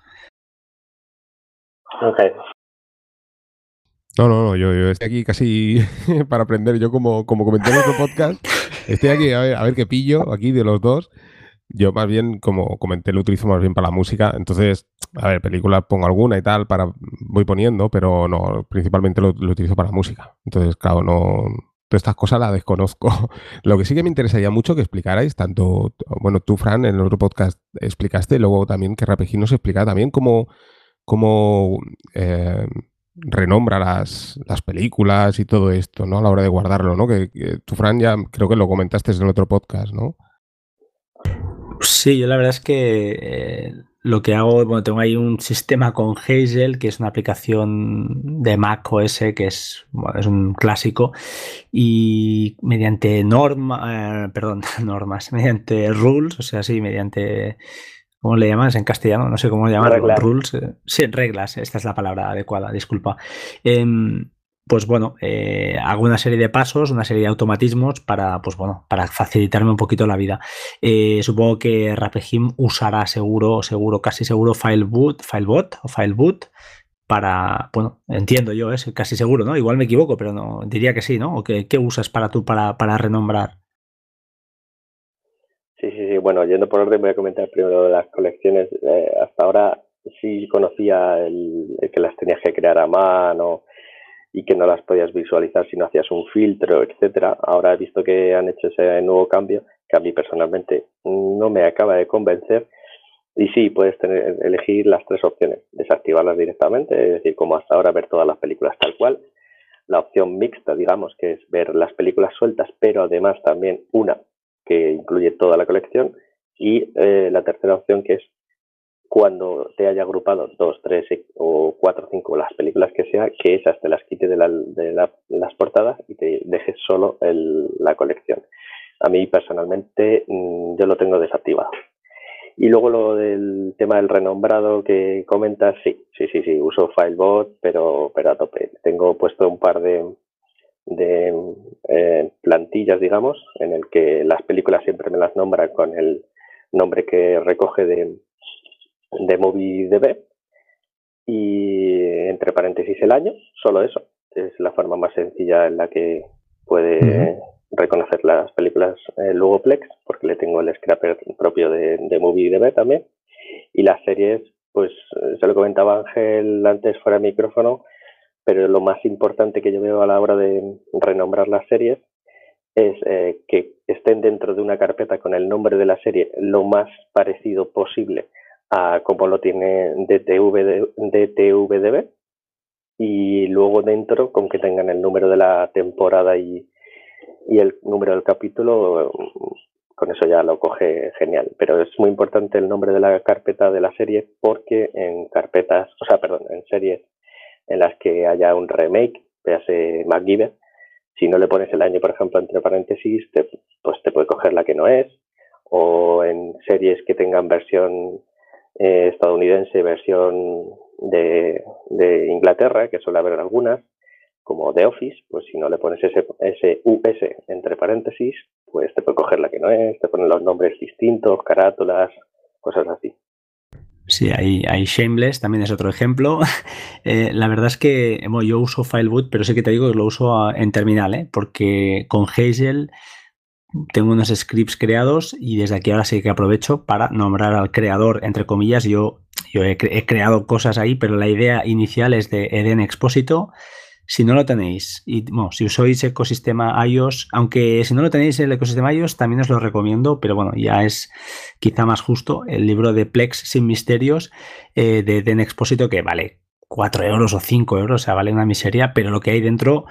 Speaker 1: No, no, no, yo, estoy aquí casi para aprender. Yo como, como comenté en otro podcast, estoy aquí a ver, a ver qué pillo aquí de los dos. Yo más bien, como comenté, lo utilizo más bien para la música. Entonces, a ver, películas pongo alguna y tal, para voy poniendo, pero no, principalmente lo, utilizo para música. Entonces, claro, no, estas cosas las desconozco. Lo que sí que me interesaría mucho que explicarais, tanto, bueno, tú, Fran, en el otro podcast explicaste, luego también que Rapegín nos explica también cómo, cómo eh, renombra las, las, películas y todo esto, ¿no? A la hora de guardarlo, ¿no? Que, que tú, Fran, ya creo que lo comentaste en el otro podcast, ¿no?
Speaker 3: Sí, yo la verdad es que eh, lo que hago, bueno, tengo ahí un sistema con Hazel, que es una aplicación de Mac OS, que es, es un clásico, y mediante norma, eh, perdón, normas, mediante rules, o sea, sí, mediante, ¿cómo le llamas en castellano? No sé cómo llamarlo, rules, eh, sí, reglas, esta es la palabra adecuada, disculpa. Em, pues bueno, eh, hago una serie de pasos, una serie de automatismos para, pues bueno, para facilitarme un poquito la vida. Eh, supongo que Rapegim usará seguro, seguro, casi seguro Fileboot, Filebot o Fileboot para, bueno, entiendo yo, es casi seguro, ¿no? Igual me equivoco, pero no, diría que sí, ¿no? ¿O qué, usas para tú para, para renombrar?
Speaker 2: Sí, sí, sí. Bueno, yendo por orden, voy a comentar primero las colecciones. Eh, hasta ahora sí conocía el, que las tenías que crear a mano y que no las podías visualizar si no hacías un filtro, etcétera. Ahora he visto que han hecho ese nuevo cambio que a mí personalmente no me acaba de convencer. Y sí, puedes elegir las tres opciones. Desactivarlas directamente, es decir, como hasta ahora ver todas las películas tal cual. La opción mixta, digamos, que es ver las películas sueltas, pero además también una que incluye toda la colección. Y eh, la tercera opción que es cuando te haya agrupado dos, tres o cuatro, cinco, las películas que sea, que esas te las quite de, las portadas y te dejes solo la colección. a mí personalmente mm, yo lo tengo desactivado. Y luego lo del tema del renombrado que comentas, sí, sí, sí, sí, uso Filebot, pero, pero a tope. Tengo puesto un par de, de eh, plantillas, digamos, en el que las películas siempre me las nombran con el nombre que recoge de, de MovieDB y entre paréntesis el año, solo eso. Es la forma más sencilla en la que puede reconocer las películas eh, luego Plex, porque le tengo el scrapper propio de, de MovieDB también. Y las series, pues se lo comentaba Ángel antes fuera de micrófono, pero lo más importante que yo veo a la hora de renombrar las series es eh, que estén dentro de una carpeta con el nombre de la serie lo más parecido posible a como lo tiene DTV, DTVDB y luego dentro con que tengan el número de la temporada y, el número del capítulo con eso ya lo coge genial. Pero es muy importante el nombre de la carpeta de la serie porque en carpetas o sea perdón en series en las que haya un remake, véase MacGyver, si no le pones el año, por ejemplo, entre paréntesis, pues te puede coger la que no es, o en series que tengan versión eh, estadounidense, versión de, Inglaterra, que suele haber algunas, como The Office, pues si no le pones ese, ese US entre paréntesis, pues te puede coger la que no es, te ponen los nombres distintos, carátulas, cosas así.
Speaker 3: Sí, hay, hay Shameless, también es otro ejemplo. Eh, la verdad es que yo uso Fileboot, pero sí que te digo que lo uso en terminal, ¿eh? porque con Hazel tengo unos scripts creados y desde aquí ahora sí que aprovecho para nombrar al creador, entre comillas. Yo, yo he, creado cosas ahí, pero la idea inicial es de Eden Expósito si no lo tenéis, y bueno, si usáis ecosistema iOS, aunque si no lo tenéis el ecosistema iOS, también os lo recomiendo, pero bueno, ya es quizá más justo el libro de Plex sin misterios eh, de Den Expósito, que vale 4 euros o 5 euros, o sea, vale una miseria, pero lo que hay dentro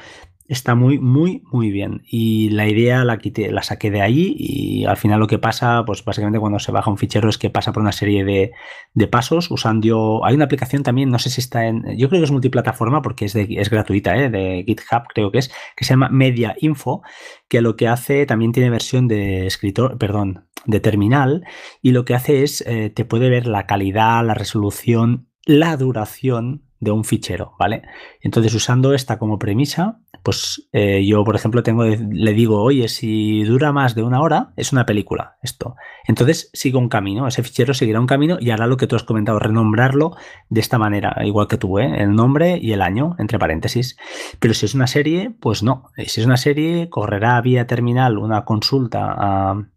Speaker 3: está muy, muy, muy bien. Y la idea la, quité, la saqué de ahí y al final lo que pasa, pues básicamente cuando se baja un fichero es que pasa por una serie de, de pasos usando... Hay una aplicación también, no sé si está en... Yo creo que es multiplataforma porque es, de, es gratuita, ¿eh? de GitHub creo que es, que se llama Media Info, que lo que hace también tiene versión de escritor, perdón, de terminal y lo que hace es, eh, te puede ver la calidad, la resolución, la duración de un fichero, ¿vale? Entonces, usando esta como premisa, pues eh, yo, por ejemplo, tengo, le digo, oye, si dura más de una hora, es una película, esto. Entonces, sigo un camino, ese fichero seguirá un camino y hará lo que tú has comentado, renombrarlo de esta manera, igual que tú, ¿eh? El nombre y el año, entre paréntesis. Pero si es una serie, pues no. Si es una serie, correrá vía terminal una consulta a,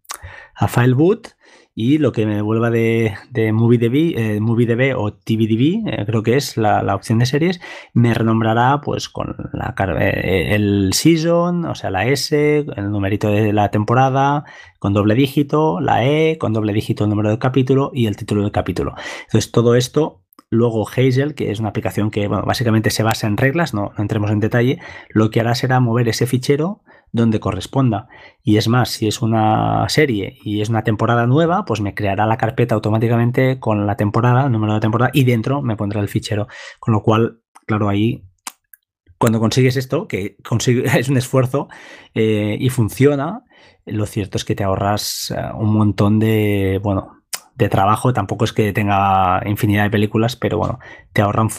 Speaker 3: a FileBoot y lo que me devuelva de, de MovieDB, eh, MovieDB o TVDB, eh, creo que es la, la, opción de series, me renombrará pues con la, eh, el season, o sea, la S, el numerito de la temporada, con doble dígito, la E, con doble dígito el número del capítulo y el título del capítulo. Entonces, todo esto Luego Hazel, que es una aplicación que bueno, básicamente se basa en reglas, no, no, entremos en detalle, lo que hará será mover ese fichero donde corresponda. Y es más, si es una serie y es una temporada nueva, pues me creará la carpeta automáticamente con la temporada, el número de temporada, y dentro me pondrá el fichero. Con lo cual, claro, ahí cuando consigues esto, que es un esfuerzo eh, y funciona, lo cierto es que te ahorras eh, un montón de, bueno, de trabajo. Tampoco es que tenga infinidad de películas, pero bueno, te ahorran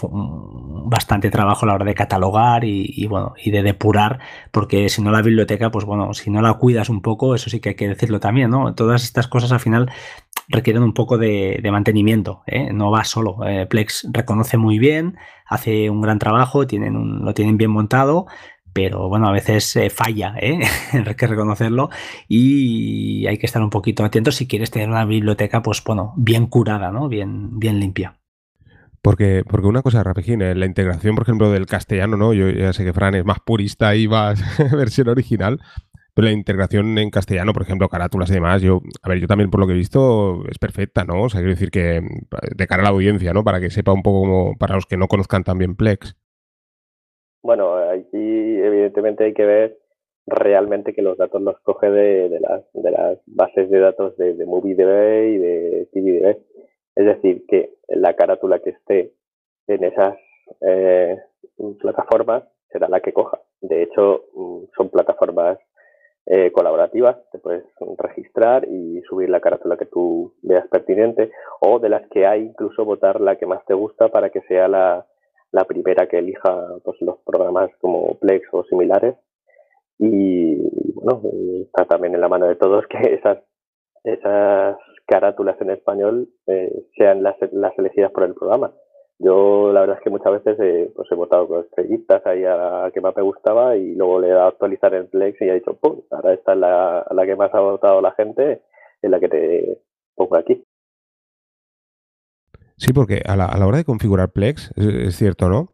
Speaker 3: bastante trabajo a la hora de catalogar y, bueno, y de depurar, porque si no la biblioteca, pues bueno, si no la cuidas un poco, eso sí que hay que decirlo también, ¿no? Todas estas cosas al final requieren un poco de, mantenimiento, ¿eh? no va solo. Eh, Plex reconoce muy bien, hace un gran trabajo, tienen lo tienen bien montado, pero bueno, a veces eh, falla, ¿eh? hay que reconocerlo y hay que estar un poquito atento si quieres tener una biblioteca, pues bueno, bien curada, ¿no? Bien, bien limpia.
Speaker 1: Porque, porque una cosa, Rapegín, eh, la integración, por ejemplo, del castellano, ¿no? Yo ya sé que Fran es más purista y más versión original, pero la integración en castellano, por ejemplo, carátulas y demás, yo, a ver, yo también por lo que he visto es perfecta, ¿no? O sea, quiero decir que de cara a la audiencia, ¿no? Para que sepa un poco como, para los que no conozcan también Plex.
Speaker 2: Bueno, evidentemente hay que ver realmente que los datos los coge de, las bases de datos de, de MovieDB y de TVDB. Es decir, que la carátula que esté en esas eh, plataformas será la que coja. De hecho, mm, son plataformas eh, colaborativas, te puedes registrar y subir la carátula que tú veas pertinente, o de las que hay, incluso votar la que más te gusta para que sea la, la primera que elija pues, los programas como Plex o similares. Y bueno, está también en la mano de todos que esas, esas carátulas en español eh, sean las, las elegidas por el programa. Yo la verdad es que muchas veces eh, pues he votado con estrellitas ahí a la que más me gustaba y luego le he dado a actualizar el Plex y he dicho, ¡pum! Ahora esta es la, la que más ha votado la gente, es la que te pongo aquí.
Speaker 1: Sí, porque a la, a la hora de configurar Plex, es, es, cierto, ¿no?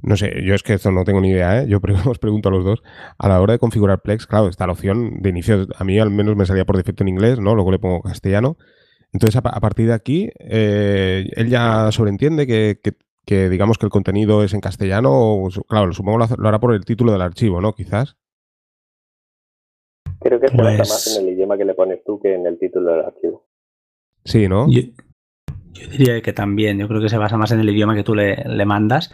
Speaker 1: No sé, yo es que esto no tengo ni idea, ¿eh? Yo os pregunto a los dos. A la hora de configurar Plex, claro, está la opción de inicio, a mí al menos me salía por defecto en inglés, ¿no? Luego le pongo castellano. Entonces, a, a partir de aquí, eh, él ya sobreentiende que, que, que, digamos que el contenido es en castellano, o, claro, supongo lo, lo hará por el título del archivo, ¿no? Quizás.
Speaker 2: Creo que se pues... basa más en el idioma que le pones tú que en el título del archivo.
Speaker 1: Sí, ¿no?
Speaker 3: Yo, yo diría que también, yo creo que se basa más en el idioma que tú le, le mandas.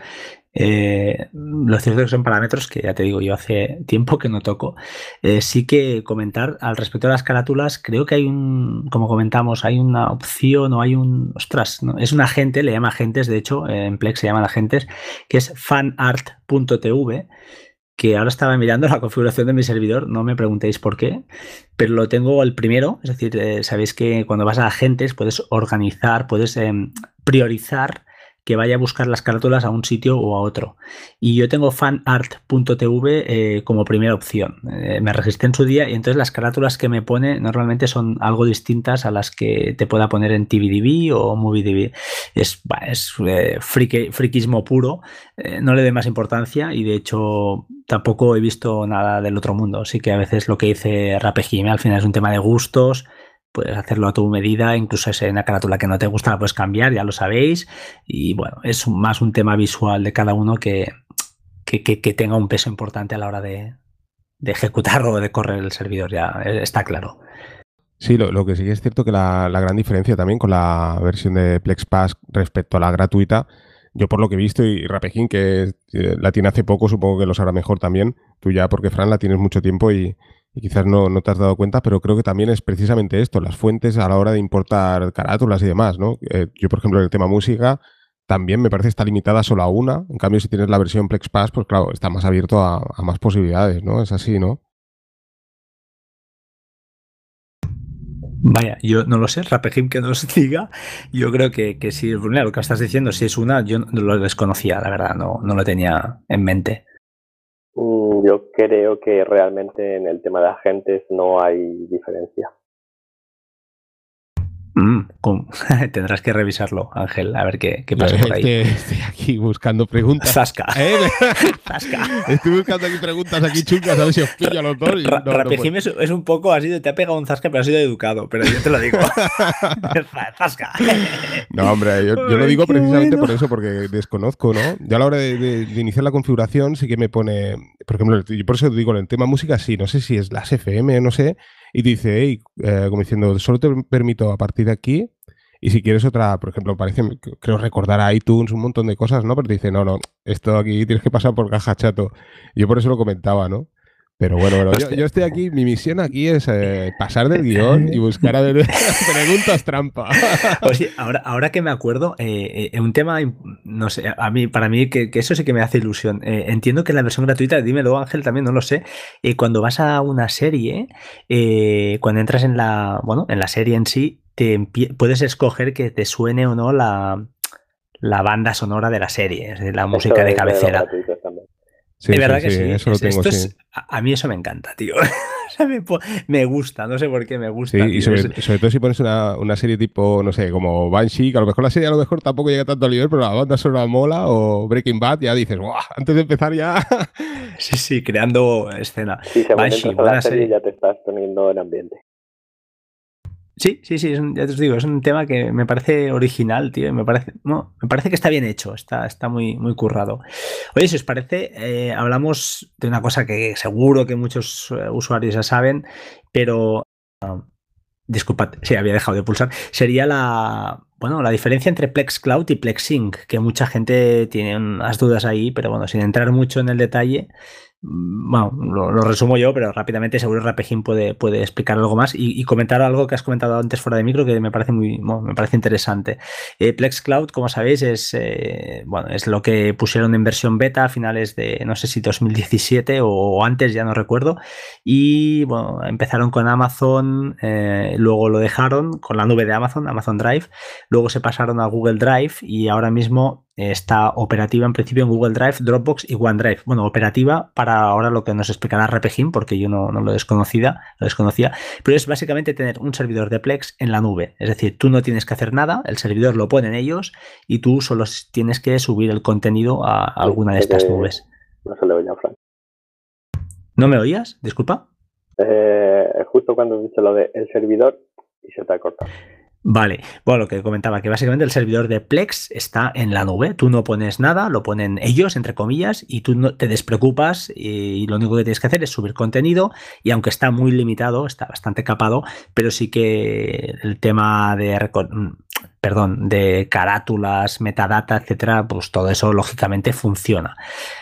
Speaker 3: Eh, lo cierto es que son parámetros que ya te digo, yo hace tiempo que no toco. Eh, sí que comentar al respecto de las carátulas, creo que hay un, como comentamos, hay una opción o hay un, ostras, ¿no? es un agente, le llama agentes, de hecho, en Plex se llaman agentes, que es fanart.tv que ahora estaba mirando la configuración de mi servidor, no me preguntéis por qué, pero lo tengo el primero, es decir, eh, sabéis que cuando vas a agentes puedes organizar, puedes eh, priorizar que vaya a buscar las carátulas a un sitio o a otro. Y yo tengo fanart.tv eh, como primera opción. Eh, me registré en su día y entonces las carátulas que me pone normalmente son algo distintas a las que te pueda poner en TVDB o MovieDB. Es, es eh, friki, friquismo puro, eh, no le doy más importancia y de hecho tampoco he visto nada del otro mundo. Así que a veces lo que dice Rapejime al final es un tema de gustos puedes hacerlo a tu medida, incluso hay una carátula que no te gusta la puedes cambiar, ya lo sabéis. Y bueno, es más un tema visual de cada uno que, que, que, tenga un peso importante a la hora de, de, ejecutar o de correr el servidor, ya eh, está claro.
Speaker 1: Sí, lo, lo que sí es cierto que la, la, gran diferencia también con la versión de Plex Pass respecto a la gratuita, yo por lo que he visto, y Rapejín, que la tiene hace poco, supongo que lo sabrá mejor también, tú ya porque Fran la tienes mucho tiempo y, y quizás no, no, te has dado cuenta, pero creo que también es precisamente esto, las fuentes a la hora de importar carátulas y demás, ¿no? Eh, yo, por ejemplo, en el tema música, también me parece está limitada solo a una. En cambio, si tienes la versión Plex Pass, pues claro, está más abierto a, más posibilidades, ¿no? Es así, ¿no?
Speaker 3: Vaya, yo no lo sé, Rapejim que nos diga. Yo creo que, que si lo que estás diciendo, si es una, yo lo desconocía, la verdad, no, no lo tenía en mente.
Speaker 2: Mm, yo creo que realmente en el tema de agentes no hay diferencia.
Speaker 3: Mm, Tendrás que revisarlo, Ángel, a ver qué, qué pasa por ahí.
Speaker 1: Estoy, estoy, aquí buscando preguntas.
Speaker 3: Zasca.
Speaker 1: ¿Eh? Zasca. Estoy buscando aquí preguntas aquí chungas, a ver si os pillo a los dos.
Speaker 3: Y no, no es, es, un poco así, te ha pegado un zasca, pero ha sido educado, pero yo te lo digo. zasca.
Speaker 1: No, hombre, yo, yo lo digo precisamente bueno. por eso, porque desconozco, ¿no? Yo a la hora de, de, de, iniciar la configuración sí que me pone, por ejemplo, yo por eso digo, en el tema música sí, no sé si es las FM, no sé, y te dice, hey, eh, como diciendo, solo te permito a partir de aquí, y si quieres otra, por ejemplo, parece, creo recordar a iTunes, un montón de cosas, ¿no? Pero te dice, no, no, esto aquí tienes que pasar por caja chato. Yo por eso lo comentaba, ¿no? Pero bueno, bueno yo, yo, estoy aquí, mi misión aquí es eh, pasar del guion y buscar a ver preguntas trampa.
Speaker 3: Oye, ahora, ahora que me acuerdo, eh, eh, un tema, no sé, a mí, para mí, que, que eso sí que me hace ilusión. Eh, entiendo que la versión gratuita, dímelo Ángel, también no lo sé, eh, cuando vas a una serie, eh, cuando entras en la, bueno, en la serie en sí, te puedes escoger que te suene o no la, la banda sonora de la serie, es decir, la música eso de cabecera.
Speaker 1: Sí,
Speaker 3: de verdad
Speaker 1: sí,
Speaker 3: que sí.
Speaker 1: Eso lo tengo,
Speaker 3: Esto es, a, mí eso me encanta, tío. me, me, gusta, no sé por qué me gusta.
Speaker 1: Sí, y sobre, sobre, todo si pones una, una, serie tipo, no sé, como Banshee, que a lo mejor la serie a lo mejor tampoco llega tanto al nivel, pero la banda sonora mola, o Breaking Bad, ya dices, ¡guau! Antes de empezar ya.
Speaker 3: sí, sí, creando escena.
Speaker 2: Sí, Banshee, buena serie, serie, ya te estás poniendo en ambiente.
Speaker 3: Sí, sí, sí, ya te digo, es un tema que me parece original, tío, me parece, no, me parece que está bien hecho, está, está muy, muy currado. Oye, si os parece, eh, hablamos de una cosa que seguro que muchos uh, usuarios ya saben, pero uh, disculpad, sí, había dejado de pulsar, sería la, bueno, la diferencia entre Plex Cloud y Plex Sync, que mucha gente tiene unas dudas ahí, pero bueno, sin entrar mucho en el detalle, bueno, lo, resumo yo, pero rápidamente seguro Rapejín puede, puede explicar algo más y, comentar algo que has comentado antes fuera de micro que me parece muy me parece interesante. Eh, Plex Cloud, como sabéis, es eh, bueno, es lo que pusieron en versión beta a finales de no sé si 2017 o, antes, ya no recuerdo. Y bueno, empezaron con Amazon, eh, luego lo dejaron con la nube de Amazon, Amazon Drive, luego se pasaron a Google Drive y ahora mismo está operativa en principio en Google Drive, Dropbox y OneDrive. Bueno, operativa para ahora lo que nos explicará Repegin, porque yo no, lo, desconocía, lo desconocía, pero es básicamente tener un servidor de Plex en la nube. Es decir, tú no tienes que hacer nada, el servidor lo ponen ellos y tú solo tienes que subir el contenido a alguna de estas nubes.
Speaker 2: No se le oía, Frank.
Speaker 3: ¿No me oías? Disculpa.
Speaker 2: Eh, justo cuando he dicho lo de el servidor y se te ha cortado.
Speaker 3: Vale, bueno, lo que comentaba, que básicamente el servidor de Plex está en la nube. Tú no pones nada, lo ponen ellos, entre comillas, y tú no te despreocupas y, lo único que tienes que hacer es subir contenido. Y aunque está muy limitado, está bastante capado, pero sí que el tema de perdón, de carátulas, metadata, etcétera, pues todo eso lógicamente funciona.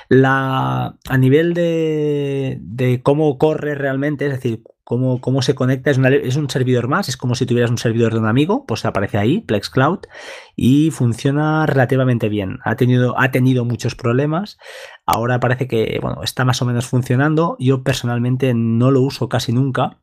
Speaker 3: La, a nivel de, de cómo corre realmente, es decir, cómo, se conecta. Es, es, un servidor más, es como si tuvieras un servidor de un amigo, pues aparece ahí, Plex Cloud, y funciona relativamente bien. Ha tenido, ha tenido muchos problemas. Ahora parece que bueno, está más o menos funcionando. Yo personalmente no lo uso casi nunca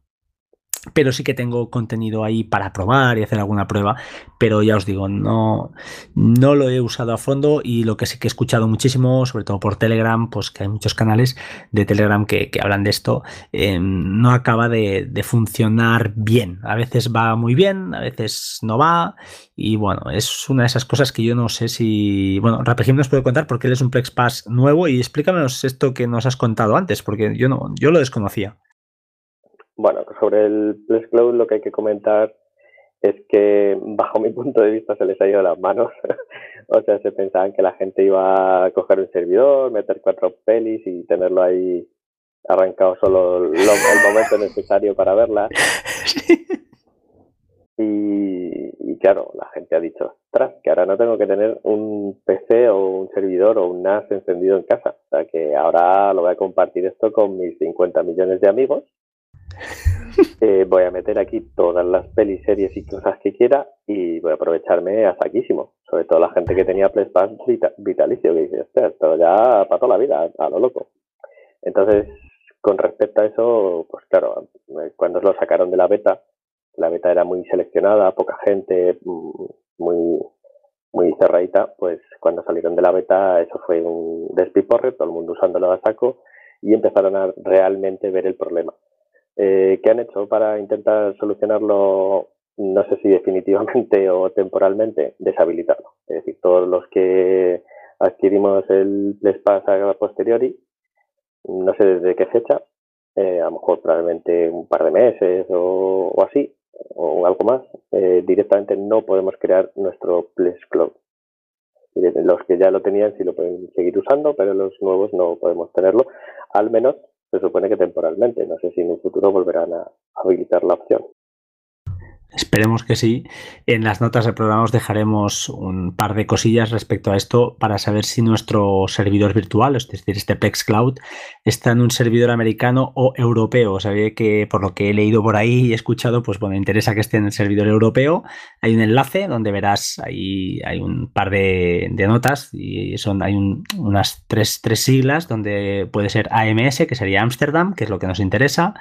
Speaker 3: pero sí que tengo contenido ahí para probar y hacer alguna prueba, pero ya os digo, no, no lo he usado a fondo y lo que sí que he escuchado muchísimo, sobre todo por Telegram, pues que hay muchos canales de Telegram que, hablan de esto, em, no acaba de, funcionar bien. A veces va muy bien, a veces no va y bueno, es una de esas cosas que yo no sé si, bueno, Rapegim nos puede contar porque él es un Plex Pass nuevo y explícanos esto que nos has contado antes, porque yo no, yo lo desconocía.
Speaker 2: Bueno, sobre el Plex Cloud lo que hay que comentar es que bajo mi punto de vista se les ha ido las manos. o sea, se pensaban que la gente iba a coger un servidor, meter cuatro pelis y tenerlo ahí arrancado solo el momento necesario para verla. Y, claro, la gente ha dicho, ostras, que ahora no tengo que tener un PC o un servidor o un NAS encendido en casa. O sea, que ahora lo voy a compartir esto con mis 50 millones de amigos eh, voy a meter aquí todas las pelis, series y cosas que quiera y voy a aprovecharme a saquísimo. Sobre todo la gente que tenía Play vitalicio, que dice, esto ya para toda la vida, a lo loco. Entonces, con respecto a eso, pues claro, eh, cuando lo sacaron de la beta, la beta era muy seleccionada, poca gente, mm, muy muy cerradita, pues cuando salieron de la beta eso fue un despiporre, todo el mundo usándolo a saco y empezaron a realmente ver el problema. Eh, ¿Qué han hecho para intentar solucionarlo? No sé si definitivamente o temporalmente, deshabilitarlo. Es decir, todos los que adquirimos el Les a posteriori, no sé desde qué fecha, eh, a lo mejor probablemente un par de meses o, así, o algo más, eh, directamente no podemos crear nuestro Plex Cloud. Los que ya lo tenían sí lo pueden seguir usando, pero los nuevos no podemos tenerlo, al menos se supone que temporalmente. No sé si en un futuro volverán a habilitar la opción.
Speaker 3: Esperemos que sí. En las notas del programa os dejaremos un par de cosillas respecto a esto para saber si nuestro servidor virtual, es decir, este Plex Cloud, está en un servidor americano o europeo. Sabéis que por lo que he leído por ahí y escuchado, pues bueno, interesa que esté en el servidor europeo. Hay un enlace donde verás ahí hay un par de, notas y son hay unas tres, tres siglas donde puede ser AMS, que sería Amsterdam, que es lo que nos interesa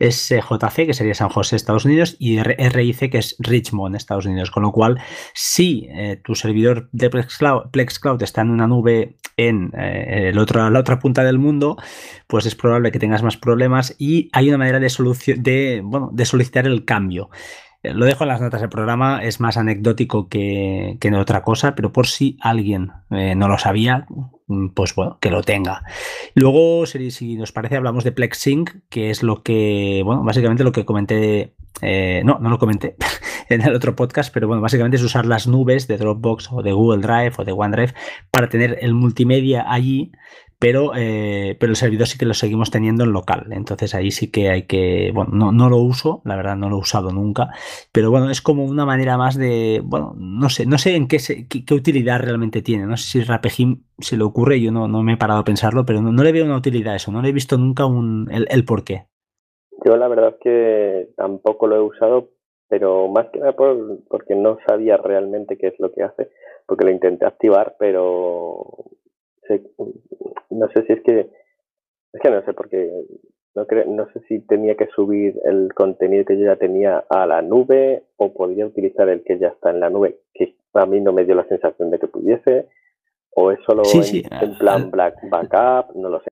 Speaker 3: SJC, que sería San José, Estados Unidos, y RIC, que es Richmond, Estados Unidos. Con lo cual, si eh, tu servidor de Plex Cloud, está en una nube en eh, la otra punta del mundo, pues es probable que tengas más problemas y hay una manera de, de, bueno, de solicitar el cambio. Eh, lo dejo en las notas del programa, es más anecdótico que, que otra cosa, pero por si alguien no lo sabía, pues bueno, que lo tenga. Luego, si, si nos parece, hablamos de PlexSync, que es lo que, bueno, básicamente lo que comenté, eh, no, no lo comenté en el otro podcast, pero bueno, básicamente es usar las nubes de Dropbox o de Google Drive o de OneDrive para tener el multimedia allí pero, eh, pero el servidor sí que lo seguimos teniendo en local. Entonces ahí sí que hay que, bueno, no, no, lo uso, la verdad no lo he usado nunca, pero bueno, es como una manera más de, bueno, no sé, no sé en qué, qué, utilidad realmente tiene. No sé si Rapejim se le ocurre, yo no, no me he parado a pensarlo, pero no, le veo una utilidad a eso, no le he visto nunca un, el, el por qué.
Speaker 2: Yo la verdad es que tampoco lo he usado, pero más que nada por, porque no sabía realmente qué es lo que hace, porque lo intenté activar, pero no sé si es que, es que no sé, porque no, no sé si tenía que subir el contenido que yo ya tenía a la nube o podría utilizar el que ya está en la nube, que a mí no me dio la sensación de que pudiese, o es solo en, plan black backup, no lo sé.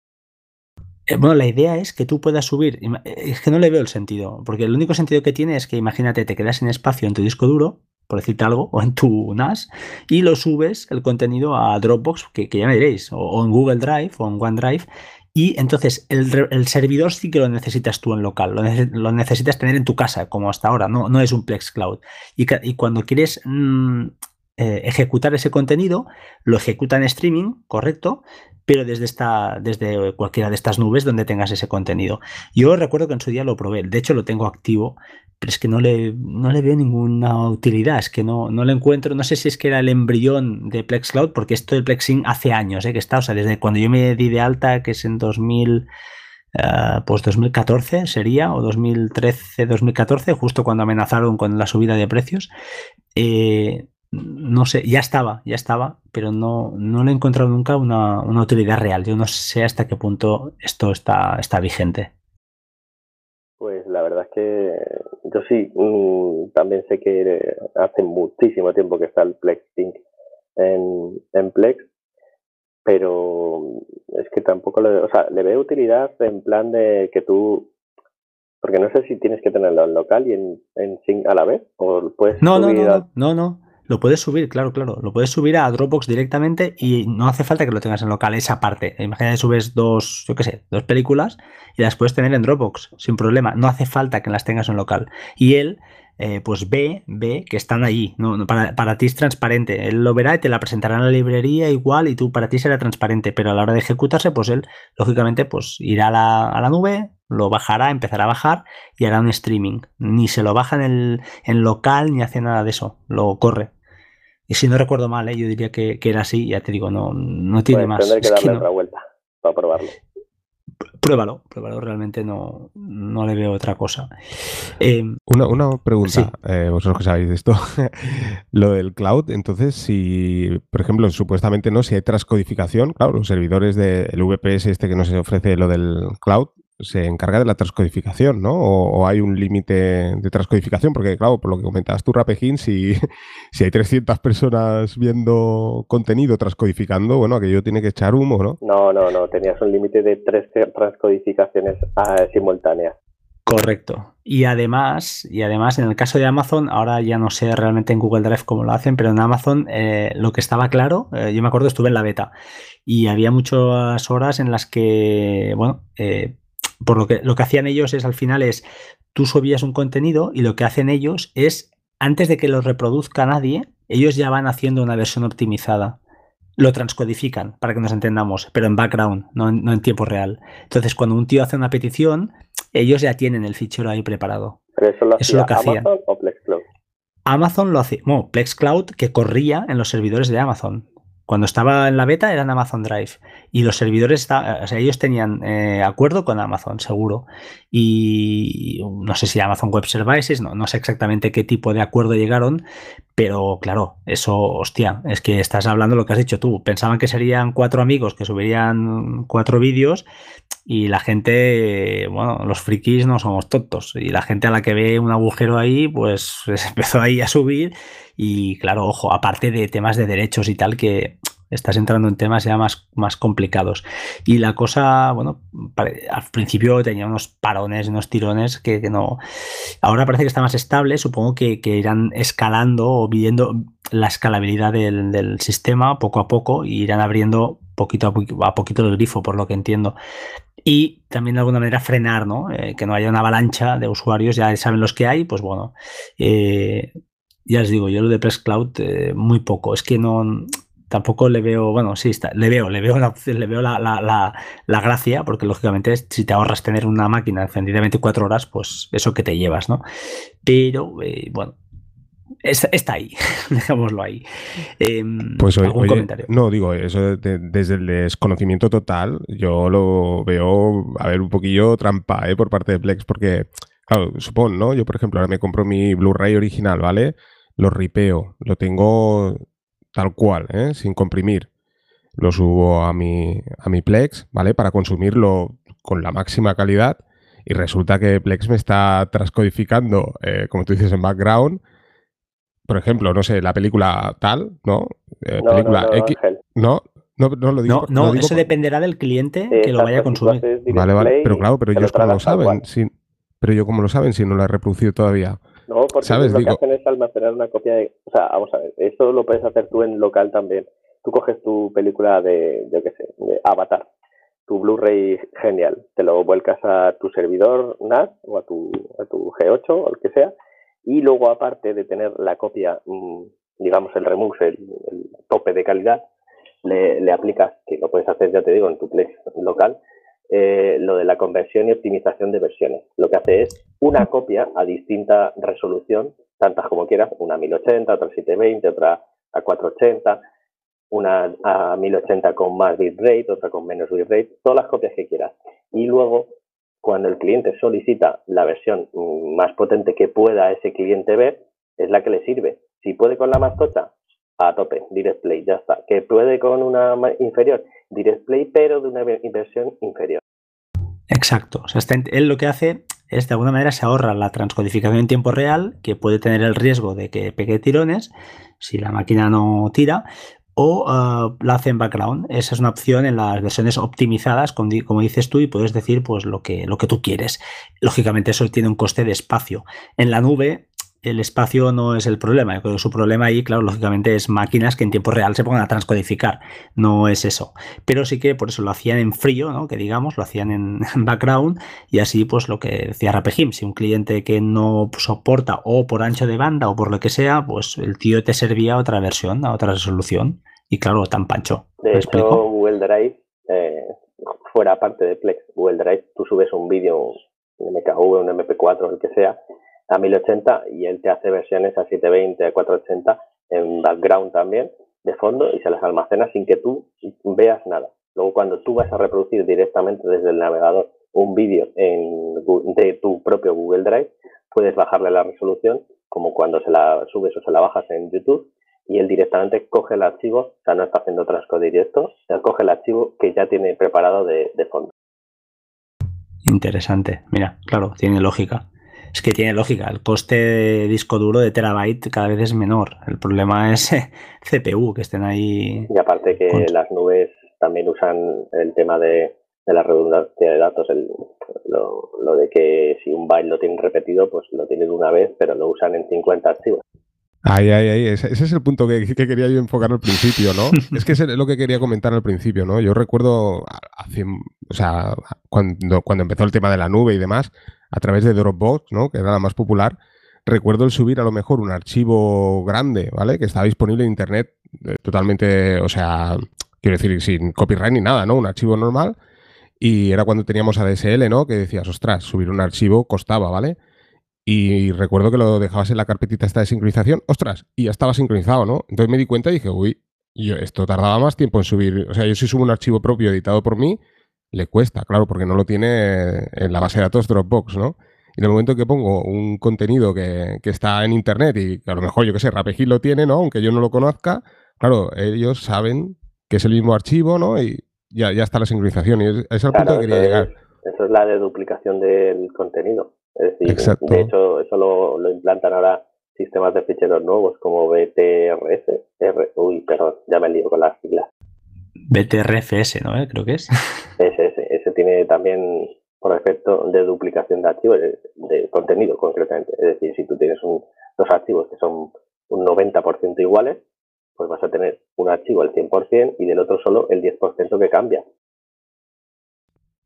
Speaker 3: Eh, bueno, la idea es que tú puedas subir, es que no le veo el sentido, porque el único sentido que tiene es que imagínate, te quedas en espacio en tu disco duro, por decirte algo, o en tu NAS, y lo subes el contenido a Dropbox, que, ya me diréis, o, en Google Drive o en OneDrive, y entonces el, servidor sí que lo necesitas tú en local, lo, necesitas tener en tu casa, como hasta ahora, no, no es un Plex Cloud. Y, cuando quieres mm, eh, ejecutar ese contenido, lo ejecuta en streaming, correcto, pero desde, esta, desde cualquiera de estas nubes donde tengas ese contenido. Yo recuerdo que en su día lo probé, de hecho lo tengo activo, pero es que no le, no le veo ninguna utilidad, es que no, no le encuentro, no sé si es que era el embrión de Plex Cloud, porque esto del Plexing hace años ¿eh? que está, o sea, desde cuando yo me di de alta, que es en 2000... Uh, pues 2014 sería, o 2013, 2014, justo cuando amenazaron con la subida de precios. Eh, no sé, ya estaba, ya estaba, pero no, no le he encontrado nunca una, utilidad real. Yo no sé hasta qué punto esto está, está vigente.
Speaker 2: Pues la verdad es que yo sí, mm, también sé que hace muchísimo tiempo que está el Plex Sync en, en Plex, pero es que tampoco le, o sea, le veo utilidad en plan de que tú porque no sé si tienes que tenerlo en local y en, en sync a la vez o puedes
Speaker 3: no, no, no, no, no, lo puedes subir, claro, claro. Lo puedes subir a Dropbox directamente y no hace falta que lo tengas en local, esa parte. Imagina que subes dos, yo qué sé, dos películas y las puedes tener en Dropbox sin problema. No hace falta que las tengas en local. Y él, eh, pues ve, ve que están allí. No, para, para, ti es transparente. Él lo verá y te la presentará en la librería igual y tú para ti será transparente. Pero a la hora de ejecutarse, pues él, lógicamente, pues irá a la, a la nube, lo bajará, empezará a bajar y hará un streaming. Ni se lo baja en, el, en local ni hace nada de eso. Lo corre. Y si no recuerdo mal, ¿eh? yo diría que, era así, ya te digo, no, no tiene pues más.
Speaker 2: Tendré que darle otra vuelta para probarlo.
Speaker 3: Pruébalo, pruébalo, realmente no, no le veo otra cosa.
Speaker 1: Eh, una, una, pregunta, eh, vosotros que sabéis de esto, lo del cloud, entonces si, por ejemplo, supuestamente no, si hay transcodificación, claro, los servidores del VPS este que nos ofrece lo del cloud, se encarga de la transcodificación, ¿no? O, hay un límite de transcodificación, porque claro, por lo que comentabas tú, Rapejín, si, si hay 300 personas viendo contenido transcodificando, bueno, aquello tiene que echar humo, ¿no?
Speaker 2: No, no, no, tenías un límite de tres transcodificaciones ah, simultáneas.
Speaker 3: Correcto. Y además, y además, en el caso de Amazon, ahora ya no sé realmente en Google Drive cómo lo hacen, pero en Amazon eh, lo que estaba claro, eh, yo me acuerdo, estuve en la beta y había muchas horas en las que, bueno, eh, por lo que lo que hacían ellos es al final es tú subías un contenido y lo que hacen ellos es antes de que lo reproduzca nadie, ellos ya van haciendo una versión optimizada. Lo transcodifican para que nos entendamos, pero en background, no en, tiempo real. Entonces, cuando un tío hace una petición, ellos ya tienen el fichero ahí preparado.
Speaker 2: Pero eso lo, es lo que Amazon o Plexcloud.
Speaker 3: Amazon lo hace, bueno, Plexcloud que corría en los servidores de Amazon. Cuando estaba en la beta era en Amazon Drive y los servidores, o sea, ellos tenían eh, acuerdo con Amazon, seguro. Y no sé si Amazon Web Services, no, no sé exactamente qué tipo de acuerdo llegaron, pero claro, eso, hostia, es que estás hablando lo que has dicho tú. Pensaban que serían cuatro amigos que subirían cuatro vídeos y la gente, bueno, los frikis no somos tontos. Y la gente a la que ve un agujero ahí, pues empezó ahí a subir y claro, ojo, aparte de temas de derechos y tal, que estás entrando en temas ya más, más complicados. Y la cosa, bueno, al principio tenía unos parones, unos tirones que, no. Ahora parece que está más estable, supongo que, irán escalando o viendo la escalabilidad del, sistema poco a poco y irán abriendo poquito a, poquito el grifo, por lo que entiendo. Y también de alguna manera frenar, ¿no? Eh, que no haya una avalancha de usuarios, ya saben los que hay, pues bueno, eh, ya os digo, yo lo de Press Cloud eh, muy poco. Es que no, tampoco le veo, bueno, sí, está, le veo, le veo, la, le veo la, la, la, gracia, porque lógicamente si te ahorras tener una máquina encendida 24 horas, pues eso que te llevas, ¿no? Pero, eh, bueno, está, ahí, dejémoslo ahí.
Speaker 1: Em, pues ¿algún comentario? No, digo, eso desde el desconocimiento total, yo lo veo, a ver, un poquillo trampa ¿eh? por parte de Plex, porque, claro, supongo, ¿no? Yo, por ejemplo, ahora me compro mi Blu-ray original, ¿vale? Lo ripeo, lo tengo tal cual, ¿eh? sin comprimir. Lo subo a mi, a mi Plex, ¿vale? Para consumirlo con la máxima calidad. Y resulta que Plex me está transcodificando, eh, como tú dices, en background, por ejemplo, no sé, la película tal, ¿no?
Speaker 2: Eh, película X.
Speaker 1: No, no, no lo digo.
Speaker 3: No, eso dependerá del cliente que lo vaya a consumir.
Speaker 1: Vale, vale. Pero claro, pero ellos como lo saben, si, pero yo como lo saben si no lo he reproducido todavía.
Speaker 2: No, porque lo que hacen es almacenar una copia de. O sea, vamos a ver, eso lo puedes hacer tú en local también. Tú coges tu película de, yo qué sé, de Avatar, tu Blu-ray genial, te lo vuelcas a tu servidor NAS o a tu, a tu G8 o el que sea, y luego aparte de tener la copia, mm, digamos el remux, el, tope de calidad, le, le, aplicas, que lo puedes hacer, ya te digo, en tu Plex local, eh, lo de la conversión y optimización de versiones. Lo que hace es una copia a distinta resolución, tantas como quieras, una a 1080, otra a 720, otra a 480, una a 1080 con más bitrate, otra con menos bitrate, todas las copias que quieras. Y luego, cuando el cliente solicita la versión mm, más potente que pueda ese cliente ver, es la que le sirve. Si puede con la más tocha, a tope, Direct Play, ya está. Que puede con una inferior, Direct Play, pero de una inversión inferior.
Speaker 3: Exacto. O sea, él lo que hace es de alguna manera se ahorra la transcodificación en tiempo real, que puede tener el riesgo de que pegue tirones si la máquina no tira, o uh, la hace en background. Esa es una opción en las versiones optimizadas, como dices tú, y puedes decir pues lo que, lo que tú quieres. Lógicamente eso tiene un coste de espacio. En la nube el espacio no es el problema. su problema ahí, claro, lógicamente es máquinas que en tiempo real se pongan a transcodificar. No es eso. Pero sí que por eso lo hacían en frío, ¿no? Que digamos, lo hacían en, background y así, pues lo que decía Rapejim, si un cliente que no soporta o por ancho de banda o por lo que sea, pues el tío te servía otra versión, a otra resolución. Y claro, tan pancho.
Speaker 2: De hecho, Google Drive, eh, fuera parte de Plex, Google Drive, tú subes un vídeo, un MKV, un MP4, el que sea, a 1080 y él te hace versiones a 720, a 480 en background también, de fondo, y se las almacena sin que tú veas nada. Luego, cuando tú vas a reproducir directamente desde el navegador un vídeo de tu propio Google Drive, puedes bajarle la resolución, como cuando se la subes o se la bajas en YouTube, y él directamente coge el archivo, o sea, no está haciendo trasco directo, coge el archivo que ya tiene preparado de fondo.
Speaker 3: Interesante, mira, claro, tiene lógica. Es que tiene lógica, el coste de disco duro de terabyte cada vez es menor. El problema es CPU, que estén ahí.
Speaker 2: Y aparte que las nubes también usan el tema de, la redundancia de datos, lo, de que si un byte lo tienen repetido, pues lo tienen una vez, pero lo usan en 50 archivos.
Speaker 1: Ay, ay, ay, ese, es el punto que, quería yo enfocar al principio, ¿no? es que es lo que quería comentar al principio, ¿no? Yo recuerdo, hace, o sea, cuando, cuando empezó el tema de la nube y demás, a través de Dropbox, ¿no? que era la más popular, recuerdo el subir a lo mejor un archivo grande, ¿vale? Que estaba disponible en Internet eh, totalmente, o sea, quiero decir, sin copyright ni nada, ¿no? Un archivo normal. Y era cuando teníamos ADSL, ¿no? Que decías, ostras, subir un archivo costaba, ¿vale? Y recuerdo que lo dejabas en la carpetita esta de sincronización, ostras, y ya estaba sincronizado, ¿no? Entonces me di cuenta y dije, uy, yo, esto tardaba más tiempo en subir. O sea, yo si subo un archivo propio editado por mí, le cuesta, claro, porque no lo tiene en la base de datos Dropbox, ¿no? Y en el momento que pongo un contenido que, está en Internet y que a lo mejor, yo que sé, Rapegil lo tiene, ¿no? Aunque yo no lo conozca, claro, ellos saben que es el mismo archivo, ¿no? Y ya, ya está la sincronización. Y es, es el punto que quería llegar.
Speaker 2: eso es la deduplicación del contenido. Es decir, de hecho, eso lo, lo, implantan ahora sistemas de ficheros nuevos como BTRS. uy, perdón, ya me lío con las siglas.
Speaker 3: BTRFS, ¿no? ¿Eh? Creo que es.
Speaker 2: Ese, ese, ese tiene también por efecto de duplicación de archivos, de, contenido concretamente. Es decir, si tú tienes un, dos archivos que son un 90% iguales, pues vas a tener un archivo al 100% y del otro solo el 10% que cambia.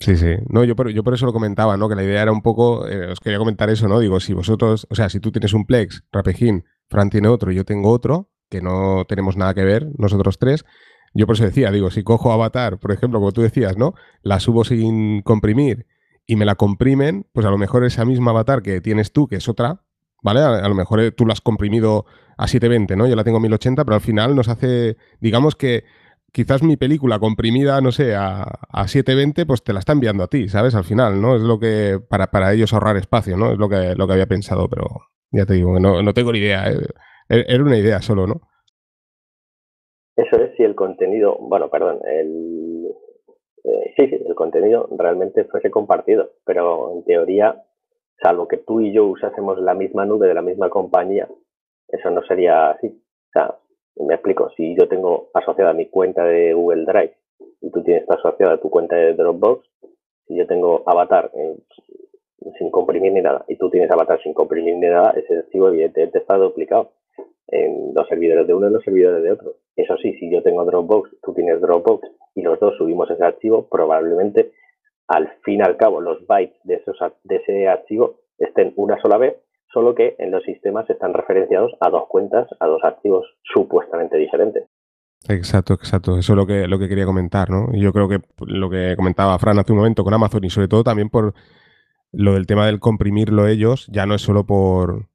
Speaker 1: Sí, sí. No, yo por, yo por eso lo comentaba, ¿no? Que la idea era un poco, eh, os quería comentar eso, ¿no? Digo, si vosotros, o sea, si tú tienes un Plex, Rapegin, Fran tiene otro y yo tengo otro, que no tenemos nada que ver nosotros tres. Yo por eso decía, digo, si cojo Avatar, por ejemplo, como tú decías, ¿no? La subo sin comprimir y me la comprimen, pues a lo mejor esa misma Avatar que tienes tú, que es otra, ¿vale? A, lo mejor eh, tú la has comprimido a 720, ¿no? Yo la tengo a 1080, pero al final nos hace, digamos que quizás mi película comprimida, no sé, a, a 720, pues te la está enviando a ti, ¿sabes? Al final, ¿no? Es lo que, para, para ellos ahorrar espacio, ¿no? Es lo que, lo que había pensado, pero ya te digo, no, no tengo ni idea. ¿eh? E, era una idea solo, ¿no?
Speaker 2: Eso es si el contenido, bueno, perdón, el, eh, sí, sí, el contenido realmente fuese compartido, pero en teoría, salvo que tú y yo usásemos la misma nube de la misma compañía, eso no sería así. O sea, me explico, si yo tengo asociada mi cuenta de Google Drive y tú tienes asociada tu cuenta de Dropbox, si yo tengo Avatar sin comprimir ni nada y tú tienes Avatar sin comprimir ni nada, ese archivo evidentemente está duplicado en los servidores de uno y los servidores de otro. Eso sí, si yo tengo Dropbox, tú tienes Dropbox y los dos subimos ese archivo, probablemente al fin y al cabo los bytes de, esos, de ese archivo estén una sola vez solo que en los sistemas están referenciados a dos cuentas, a dos archivos supuestamente diferentes.
Speaker 1: Exacto, exacto. Eso es lo que, lo que quería comentar, ¿no? Yo creo que lo que comentaba Fran hace un momento con Amazon y sobre todo también por lo del tema del comprimirlo ellos, ya no es solo por,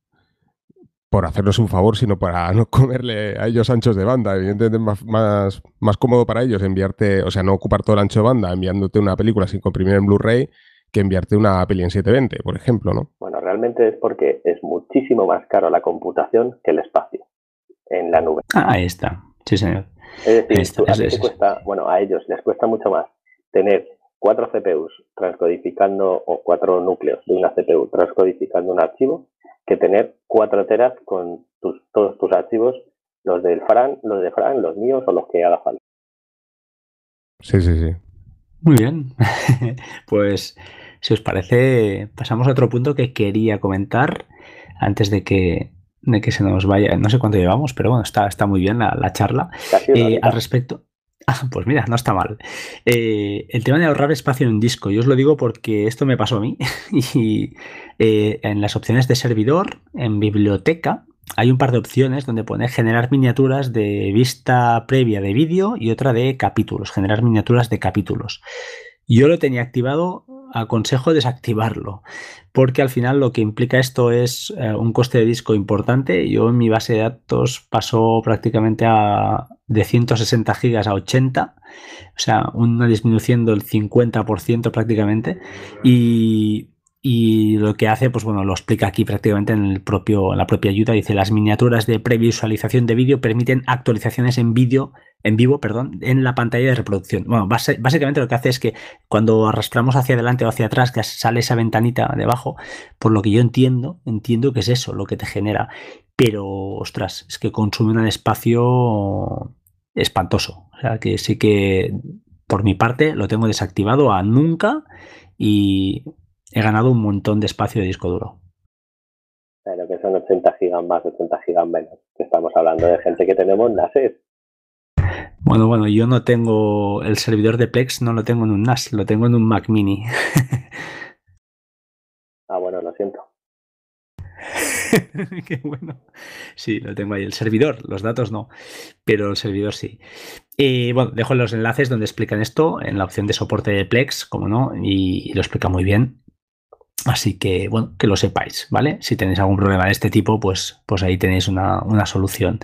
Speaker 1: por hacernos un favor, sino para no comerle a ellos anchos de banda. Evidentemente más, más, más cómodo para ellos enviarte, o sea, no ocupar todo el ancho de banda enviándote una película sin comprimir en Blu-ray que enviarte una peli en 720, por ejemplo, ¿no?
Speaker 2: Bueno, realmente es porque es muchísimo más caro la computación que el espacio en la nube.
Speaker 3: Ah, ahí está, sí señor.
Speaker 2: Es decir, a cuesta, bueno, a ellos les cuesta mucho más tener cuatro CPUs transcodificando o cuatro núcleos de una CPU transcodificando un archivo que tener cuatro teras con todos tus archivos, los del Fran, los de Fran, los míos o los que haga falta.
Speaker 1: Sí, sí, sí.
Speaker 3: Muy bien. pues si os parece, pasamos a otro punto que quería comentar antes de que, de que se nos vaya. No sé cuánto llevamos, pero bueno, está, está muy bien la, charla. Eh, al respecto. Ah, pues mira, no está mal. Eh, el tema de ahorrar espacio en un disco, yo os lo digo porque esto me pasó a mí. y eh, en las opciones de servidor, en biblioteca, hay un par de opciones donde pone generar miniaturas de vista previa de vídeo y otra de capítulos, generar miniaturas de capítulos. Yo lo tenía activado aconsejo desactivarlo, porque al final lo que implica esto es eh, un coste de disco importante. Yo en mi base de datos pasó prácticamente a, de 160 gigas a 80, o sea, una disminuyendo el 50% prácticamente. Y y lo que hace, pues bueno, lo explica aquí prácticamente en, el propio, la propia ayuda. Dice, las miniaturas de previsualización de vídeo permiten actualizaciones en vídeo, en vivo, perdón, en la pantalla de reproducción. Bueno, básicamente lo que hace es que cuando arrastramos hacia adelante o hacia atrás, que sale esa ventanita debajo, por lo que yo entiendo, entiendo que es eso lo que te genera. Pero, ostras, es que consume un espacio espantoso. O sea, que sí que por mi parte lo tengo desactivado a nunca y he ganado un montón de espacio de disco duro.
Speaker 2: Pero que son 80 gigas más, 80 gigas menos. Estamos hablando de gente que tenemos NAS.
Speaker 3: Bueno, bueno, yo no tengo el servidor de Plex, no lo tengo en un NAS, lo tengo en un Mac Mini.
Speaker 2: ah, bueno, lo siento.
Speaker 3: Qué bueno. Sí, lo tengo ahí. El servidor, los datos no, pero el servidor sí. Y bueno, dejo los enlaces donde explican esto en la opción de soporte de Plex, como no, y lo explica muy bien. Así que, bueno, que lo sepáis, ¿vale? Si tenéis algún problema de este tipo, pues, pues ahí tenéis una, solución.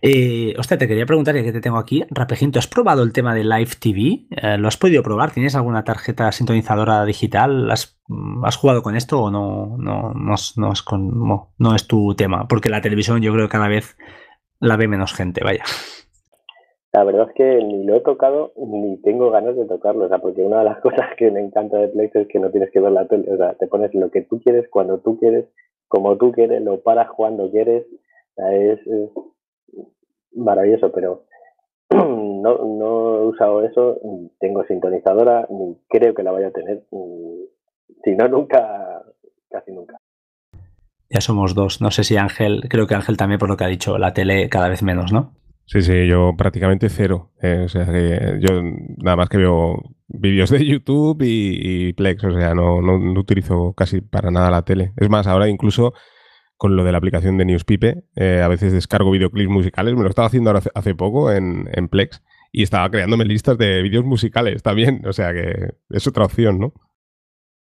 Speaker 3: Eh, hostia, te quería preguntar, ya que te tengo aquí, Rapejinto, ¿has probado el tema de Live TV? Eh, ¿Lo has podido probar? ¿Tienes alguna tarjeta sintonizadora digital? ¿Has, has jugado con esto o no, no, no, no, es no es tu tema? Porque la televisión yo creo que cada vez la ve menos gente, vaya.
Speaker 2: La verdad es que ni lo he tocado ni tengo ganas de tocarlo, o sea, porque una de las cosas que me encanta de Plex es que no tienes que ver la tele, o sea, te pones lo que tú quieres, cuando tú quieres, como tú quieres, lo paras cuando quieres, o sea, es, maravilloso, pero no, no he usado eso, ni tengo sintonizadora, ni creo que la vaya a tener, si no, nunca, casi nunca.
Speaker 3: Ya somos dos, no sé si Ángel, creo que Ángel también por lo que ha dicho, la tele cada vez menos, ¿no?
Speaker 1: Sí, sí, yo prácticamente cero. Eh, o sea, que yo nada más que veo vídeos de YouTube y, Plex, o sea, no, no, utilizo casi para nada la tele. Es más, ahora incluso con lo de la aplicación de Newspipe. Eh, a veces descargo videoclips musicales. Me lo estaba haciendo ahora hace, poco en, en, Plex y estaba creándome listas de vídeos musicales también. O sea que es otra opción, ¿no?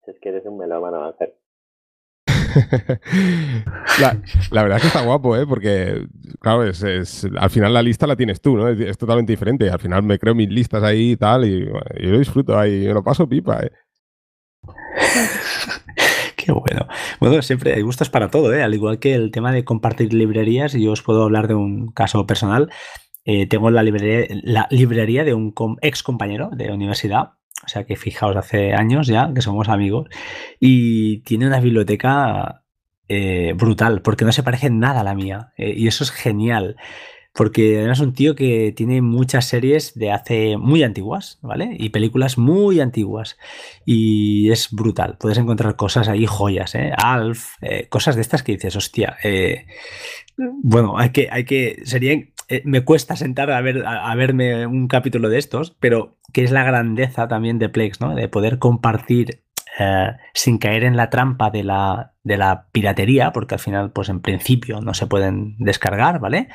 Speaker 2: Es que eres un melómano hacer.
Speaker 1: la, verdad es que está guapo, ¿eh? Porque, claro, es, al final la lista la tienes tú, ¿no? Es, totalmente diferente. Al final me creo mis listas ahí y tal, y, yo lo disfruto ahí, yo lo paso pipa, ¿eh?
Speaker 3: Qué bueno. Bueno, siempre hay gustos para todo, ¿eh? Al igual que el tema de compartir librerías, yo os puedo hablar de un caso personal. Eh, tengo la librería, la librería de un ex compañero de universidad o sea que fijaos, hace años ya que somos amigos. Y tiene una biblioteca eh, brutal, porque no se parece nada a la mía. Eh, y eso es genial. Porque además es un tío que tiene muchas series de hace muy antiguas, ¿vale? Y películas muy antiguas. Y es brutal. Puedes encontrar cosas ahí, joyas, ¿eh? Alf, eh, cosas de estas que dices, hostia. bueno, hay que, hay que. Sería eh, me cuesta sentar a, ver, a, verme un capítulo de estos, pero que es la grandeza también de Plex, ¿no? De poder compartir eh, sin caer en la trampa de la, de la, piratería, porque al final, pues en principio no se pueden descargar, ¿vale?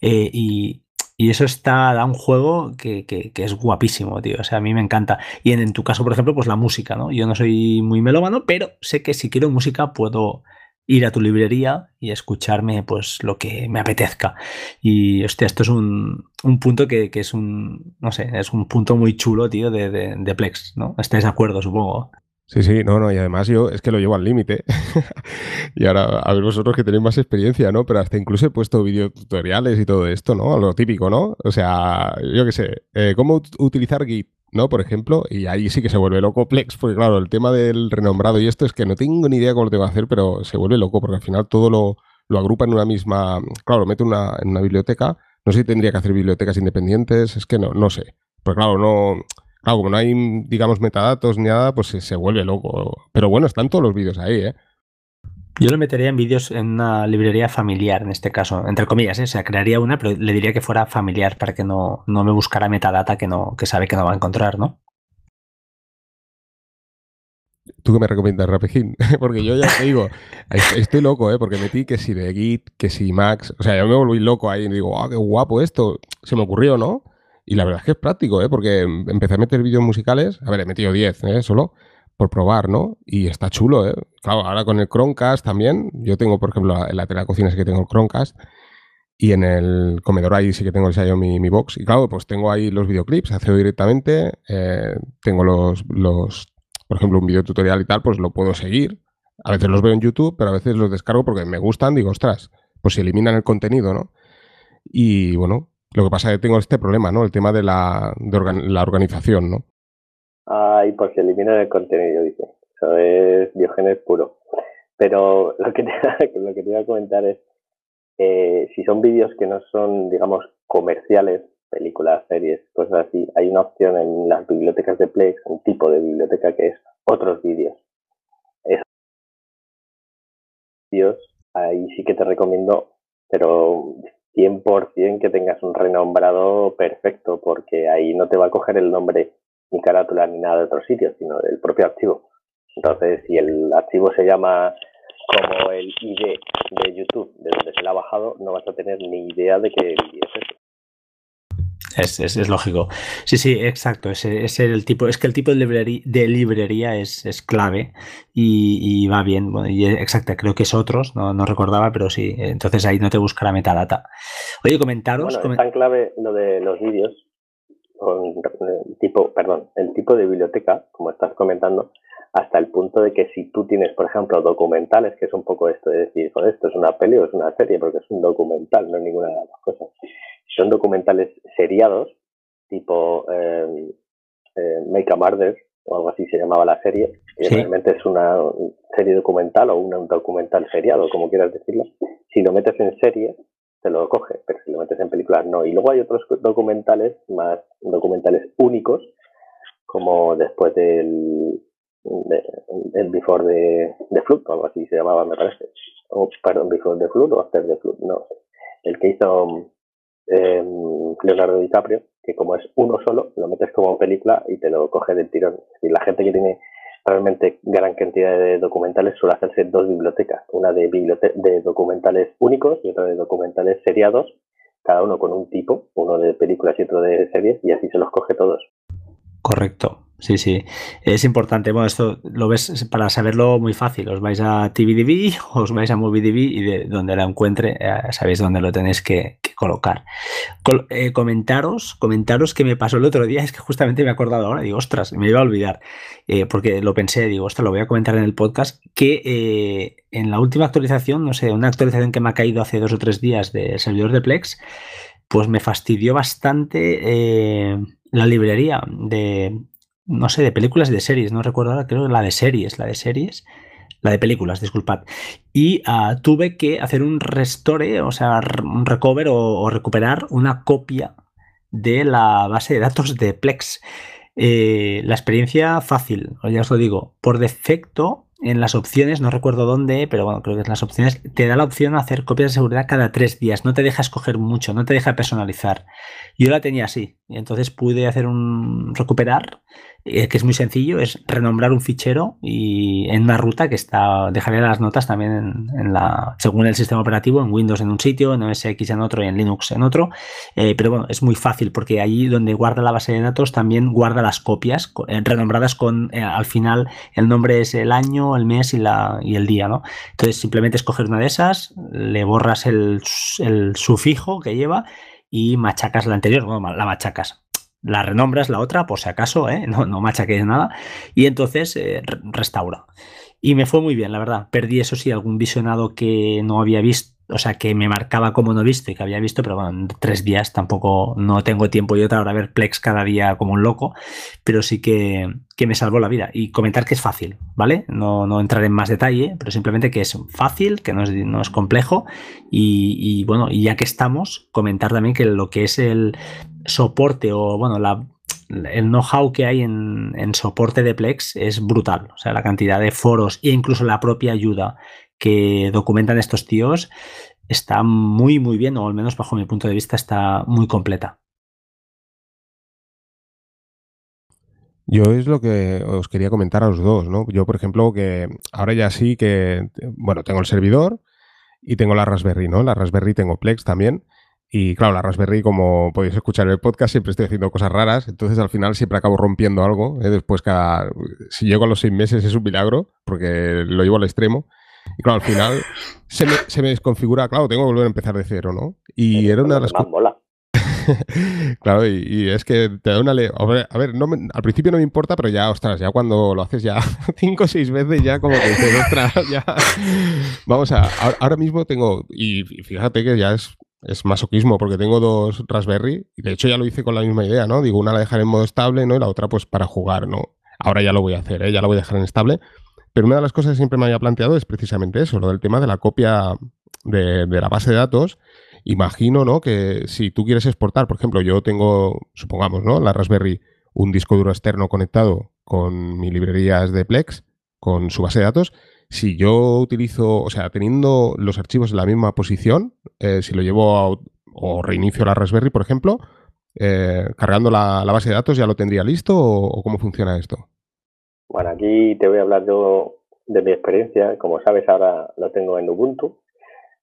Speaker 3: Eh, y, eso está, da un juego que, es guapísimo, tío. O sea, a mí me encanta. Y en, en, tu caso, por ejemplo, pues la música, ¿no? Yo no soy muy melómano, pero sé que si quiero música puedo ir a tu librería y escucharme pues lo que me apetezca. Y hostia, esto es un, punto que, es un, no sé, es un punto muy chulo, tío, de, de, Plex, ¿no? ¿Estáis de acuerdo, supongo?
Speaker 1: Sí, sí, no, no, y además yo es que lo llevo al límite. y ahora, a ver vosotros que tenéis más experiencia, ¿no? Pero hasta incluso he puesto videotutoriales y todo esto, ¿no? Lo típico, ¿no? O sea, yo qué sé, eh, cómo utilizar Git, ¿no? Por ejemplo, y ahí sí que se vuelve loco Plex, porque claro, el tema del renombrado y esto es que no tengo ni idea cómo lo tengo que hacer, pero se vuelve loco, porque al final todo lo, agrupa en una misma, claro, lo mete una, en una biblioteca, no sé si tendría que hacer bibliotecas independientes, es que no, no sé. Pues claro, no, claro, como no hay, digamos, metadatos ni nada, pues se, se vuelve loco. Pero bueno, están todos los vídeos ahí, ¿eh?
Speaker 3: Yo lo metería en vídeos en una librería familiar, en este caso, entre comillas, ¿eh? o sea, crearía una, pero le diría que fuera familiar para que no, no me buscara metadata que, no, que sabe que no va a encontrar, ¿no?
Speaker 1: ¿Tú qué me recomiendas, Rapejín? porque yo ya te digo, estoy loco, ¿eh? Porque metí que si de Git, que si Max, o sea, yo me volví loco ahí y digo, ah, qué guapo esto, se me ocurrió, ¿no? Y la verdad es que es práctico, ¿eh? Porque empecé a meter vídeos musicales, a ver, he metido 10, ¿eh? Solo, por probar, ¿no? Y está chulo, ¿eh? Claro, ahora con el Chromecast también. Yo tengo, por ejemplo, en la tela de cocina sí que tengo el Chromecast. Y en el comedor ahí sí que tengo el Xiaomi mi box. Y claro, pues tengo ahí los videoclips, accedo directamente. Eh, tengo los, los, por ejemplo, un video tutorial y tal, pues lo puedo seguir. A veces los veo en YouTube, pero a veces los descargo porque me gustan. Digo, ostras, pues si eliminan el contenido, ¿no? Y bueno, lo que pasa es que tengo este problema, ¿no? El tema de la, de la organización, ¿no?
Speaker 2: Ay, pues se elimina el contenido, dice. Eso es Diógenes puro. Pero lo que te, lo que te iba a comentar es, eh, si son vídeos que no son, digamos, comerciales, películas, series, cosas así, hay una opción en las bibliotecas de Plex, un tipo de biblioteca que es otros vídeos. Vídeos, ahí sí que te recomiendo, pero 100% que tengas un renombrado perfecto, porque ahí no te va a coger el nombre ni carátula ni nada de otro sitio, sino del propio archivo. Entonces, si el archivo se llama como el ID de YouTube, de donde se le ha bajado, no vas a tener ni idea de que el ID es eso.
Speaker 3: Es, es, lógico. Sí, sí, exacto. Es, es, el tipo, es que el tipo de librería, de librería es, es clave y, va bien. Bueno, y exacto, creo que es otros, no, no, recordaba, pero sí. Entonces ahí no te buscará metadata. Oye, comentaros.
Speaker 2: Bueno, es tan clave lo de los vídeos con el tipo, perdón, el tipo de biblioteca, como estás comentando, hasta el punto de que si tú tienes, por ejemplo, documentales, que es un poco esto de decir, esto es una peli o es una serie, porque es un documental, no es ninguna de las cosas. Son documentales seriados, tipo eh, eh, Make a Murder, o algo así se llamaba la serie, que realmente es una serie documental o un documental seriado, como quieras decirlo. Si lo metes en serie, te lo coge, pero si lo metes en películas no. Y luego hay otros documentales, más documentales únicos, como después del el Before de, de Flood, o algo así se llamaba, me parece. O, perdón, Before the Flood o After the Flood, no. El que hizo em, Leonardo DiCaprio, que como es uno solo, lo metes como película y te lo coge del tirón. Y la gente que tiene realmente gran cantidad de documentales, suele hacerse dos bibliotecas, una de, de documentales únicos y otra de documentales seriados, cada uno con un tipo, uno de películas y otro de series, y así se los coge todos.
Speaker 3: Correcto. Sí, sí. Es importante. Bueno, esto lo ves para saberlo muy fácil. Os vais a TVDB, os vais a MovieDB y de donde la encuentre eh, sabéis dónde lo tenéis que, colocar. Eh, comentaros, comentaros que me pasó el otro día, es que justamente me he acordado ahora, digo, ostras, me iba a olvidar, eh, porque lo pensé, digo, ostras, lo voy a comentar en el podcast, que en la última actualización, no sé, una actualización que me ha caído hace dos o tres días del servidor de Plex, pues me fastidió bastante la librería de, no sé, de películas y de series, no recuerdo ahora, creo la de series, la de series, la de películas, disculpad. Y ah, tuve que hacer un restore, o sea, un recover o, recuperar una copia de la base de datos de Plex. Eh, la experiencia fácil, ya os lo digo, por defecto en las opciones, no recuerdo dónde, pero bueno, creo que en las opciones te da la opción de hacer copias de seguridad cada tres días. No te deja escoger mucho, no te deja personalizar. Yo la tenía así, y entonces pude hacer un recuperar eh, que es muy sencillo, es renombrar un fichero y en una ruta que está, dejaré las notas también en, la, según el sistema operativo, en Windows en un sitio, en OS en otro y en Linux en otro, eh, pero bueno, es muy fácil porque allí donde guarda la base de datos también guarda las copias eh, renombradas con, al final el nombre es el año, el mes y, la, y el día, ¿no? Entonces simplemente escoger una de esas, le borras el, el sufijo que lleva y machacas la anterior, bueno, la machacas, la renombras la otra, por si acaso, ¿eh? no, no machaques nada, y entonces eh, restaura. Y me fue muy bien, la verdad. Perdí, eso sí, algún visionado que no había visto o sea, que me marcaba como no visto y que había visto, pero bueno, en tres días tampoco no tengo tiempo y otra hora a ver Plex cada día como un loco, pero sí que, me salvó la vida. Y comentar que es fácil, ¿vale? No, no entrar en más detalle, pero simplemente que es fácil, que no es, no es complejo y, bueno, y ya que estamos, comentar también que lo que es el soporte o, bueno, la, el know-how que hay en, soporte de Plex es brutal. O sea, la cantidad de foros e incluso la propia ayuda que documentan estos tíos está muy, muy bien, o al menos bajo mi punto de vista está muy completa.
Speaker 1: Yo es lo que os quería comentar a los dos, ¿no? Yo, por ejemplo, que ahora ya sí que, bueno, tengo el servidor y tengo la Raspberry, ¿no? La Raspberry tengo Plex también. Y claro, la Raspberry, como podéis escuchar en el podcast, siempre estoy haciendo cosas raras, entonces al final siempre acabo rompiendo algo. ¿eh? Después, cada, si llego a los seis meses es un milagro, porque lo llevo al extremo. Y claro, al final se me, se me desconfigura, claro, tengo que volver a empezar de cero, ¿no? Y era una de las cosas... claro, y, es que te da una... A ver, a ver no al principio no me importa, pero ya, ostras, ya cuando lo haces ya cinco o seis veces, ya como que dices, ostras, ya... Vamos a... Ahora mismo tengo... Y fíjate que ya es, es masoquismo, porque tengo dos Raspberry, y de hecho ya lo hice con la misma idea, ¿no? Digo, una la dejaré en modo estable, ¿no? Y la otra pues para jugar, ¿no? Ahora ya lo voy a hacer, ¿eh? Ya la voy a dejar en estable pero una de las cosas que siempre me había planteado es precisamente eso, lo del tema de la copia de, la base de datos. Imagino, ¿no? Que si tú quieres exportar, por ejemplo, yo tengo, supongamos, ¿no? La Raspberry, un disco duro externo conectado con mis librerías de Plex, con su base de datos. Si yo utilizo, o sea, teniendo los archivos en la misma posición, eh, si lo llevo a, o reinicio la Raspberry, por ejemplo, eh, cargando la, base de datos, ¿ya lo tendría listo o cómo funciona esto?
Speaker 2: Bueno, aquí te voy a hablar yo de mi experiencia. Como sabes, ahora lo tengo en Ubuntu.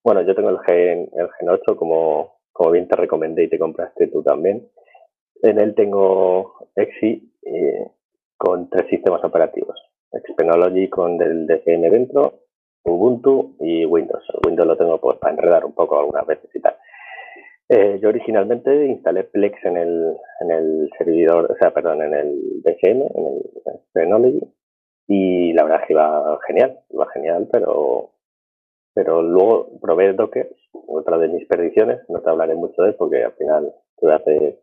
Speaker 2: Bueno, yo tengo el Gen, el Gen 8, como, como bien te recomendé y te compraste tú también. En él tengo Exi eh, con tres sistemas operativos. Xpenology con el DCM dentro, Ubuntu y Windows. Windows lo tengo pues, para enredar un poco algunas veces y tal. Eh, yo originalmente instalé Plex en el, en el servidor, o sea, perdón, en el DCM, en el Synology, y la verdad es que iba genial, iba genial, pero, pero luego probé Docker, otra de mis perdiciones, no te hablaré mucho de él porque al final te hace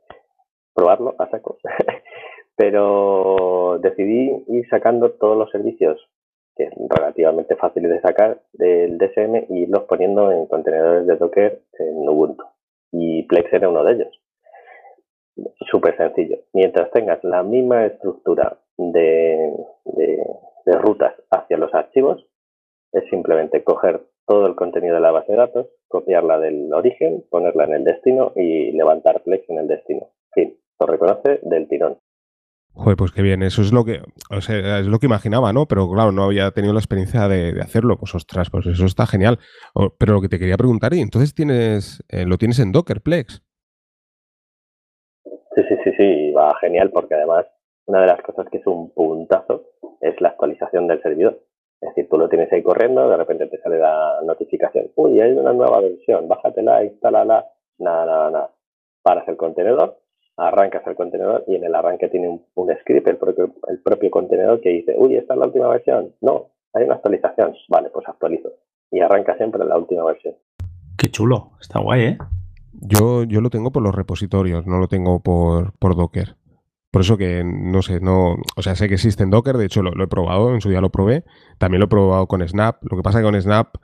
Speaker 2: probarlo a saco, pero decidí ir sacando todos los servicios que es relativamente fácil de sacar del DSM y irlos poniendo en contenedores de Docker en Ubuntu y Plex era uno de ellos. Súper sencillo. Mientras tengas la misma estructura de, rutas hacia los archivos, es simplemente coger todo el contenido de la base de datos, copiarla del origen, ponerla en el destino y levantar Plex en el destino. Fin, lo reconoce del tirón.
Speaker 1: Joder, pues qué bien, eso es lo que, o sea, es lo que imaginaba, ¿no? Pero claro, no había tenido la experiencia de, hacerlo. Pues ostras, pues eso está genial. pero lo que te quería preguntar, y entonces tienes, eh, lo tienes en Docker, Plex.
Speaker 2: Sí, sí, sí, sí, va genial porque además una de las cosas que es un puntazo es la actualización del servidor. Es decir, tú lo tienes ahí corriendo, de repente te sale la notificación. Uy, hay una nueva versión, bájatela, instálala. Nada, nada, nada. Paras el contenedor, arrancas el contenedor y en el arranque tiene un, script, el propio, el propio contenedor que dice, uy, esta es la última versión. No, hay una actualización. Vale, pues actualizo. Y arranca siempre la última versión.
Speaker 3: Qué chulo, está guay, ¿eh?
Speaker 1: Yo, yo lo tengo por los repositorios, no lo tengo por, por Docker. Por eso que, no sé, no. O sea, sé que existe en Docker, de hecho lo, he probado, en su día lo probé. También lo he probado con Snap. Lo que pasa que con Snap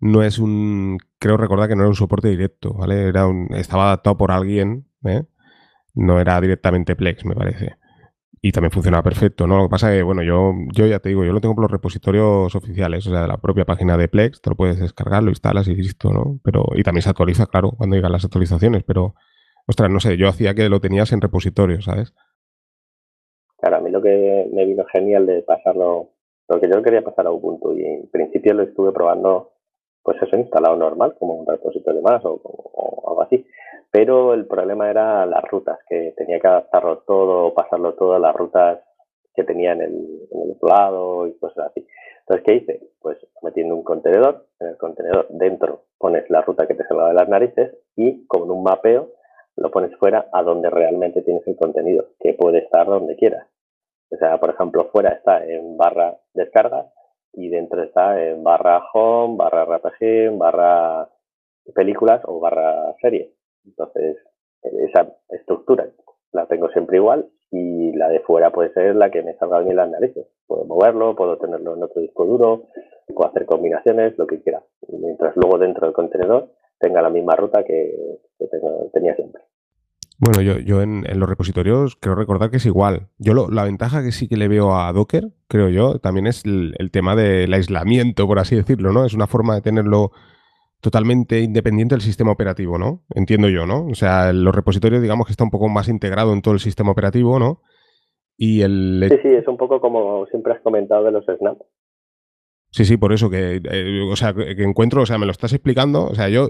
Speaker 1: no es un. Creo recordar que no era un soporte directo, ¿vale? Era un, estaba adaptado por alguien, ¿eh? No era directamente Plex, me parece. Y también funcionaba perfecto, ¿no? Lo que pasa es que, bueno, yo, yo ya te digo, yo lo tengo por los repositorios oficiales, o sea, de la propia página de Plex, te lo puedes descargar, lo instalas y listo, ¿no? Pero, y también se actualiza, claro, cuando llegan las actualizaciones, pero, ostras, no sé, yo hacía que lo tenías en repositorios, ¿sabes?
Speaker 2: Claro, a mí lo que me vino genial de pasarlo, lo que yo quería pasar a Ubuntu y en principio lo estuve probando, pues eso instalado normal, como un repositorio más o algo así pero el problema era las rutas, que tenía que adaptarlo todo, pasarlo todo a las rutas que tenía en el, en el lado y cosas así. Entonces, ¿qué hice? Pues metiendo un contenedor, en el contenedor dentro pones la ruta que te salga de las narices y con un mapeo lo pones fuera a donde realmente tienes el contenido, que puede estar donde quieras. O sea, por ejemplo, fuera está en barra descarga y dentro está en barra home, barra RPG, barra películas o barra series. Entonces, esa estructura la tengo siempre igual y la de fuera puede ser la que me salga bien las narices. Puedo moverlo, puedo tenerlo en otro disco duro, puedo hacer combinaciones, lo que quiera. Mientras luego dentro del contenedor tenga la misma ruta que, tenía siempre.
Speaker 1: Bueno, yo, yo en, los repositorios creo recordar que es igual. Yo la ventaja que sí que le veo a Docker, creo yo, también es el, el tema del aislamiento, por así decirlo, ¿no? Es una forma de tenerlo totalmente independiente del sistema operativo, ¿no? Entiendo yo, ¿no? O sea, los repositorios, digamos que está un poco más integrado en todo el sistema operativo, ¿no?
Speaker 2: Y el... Sí, sí, es un poco como siempre has comentado de los Snap.
Speaker 1: Sí, sí, por eso que, eh, o sea, que encuentro, o sea, me lo estás explicando, o sea, yo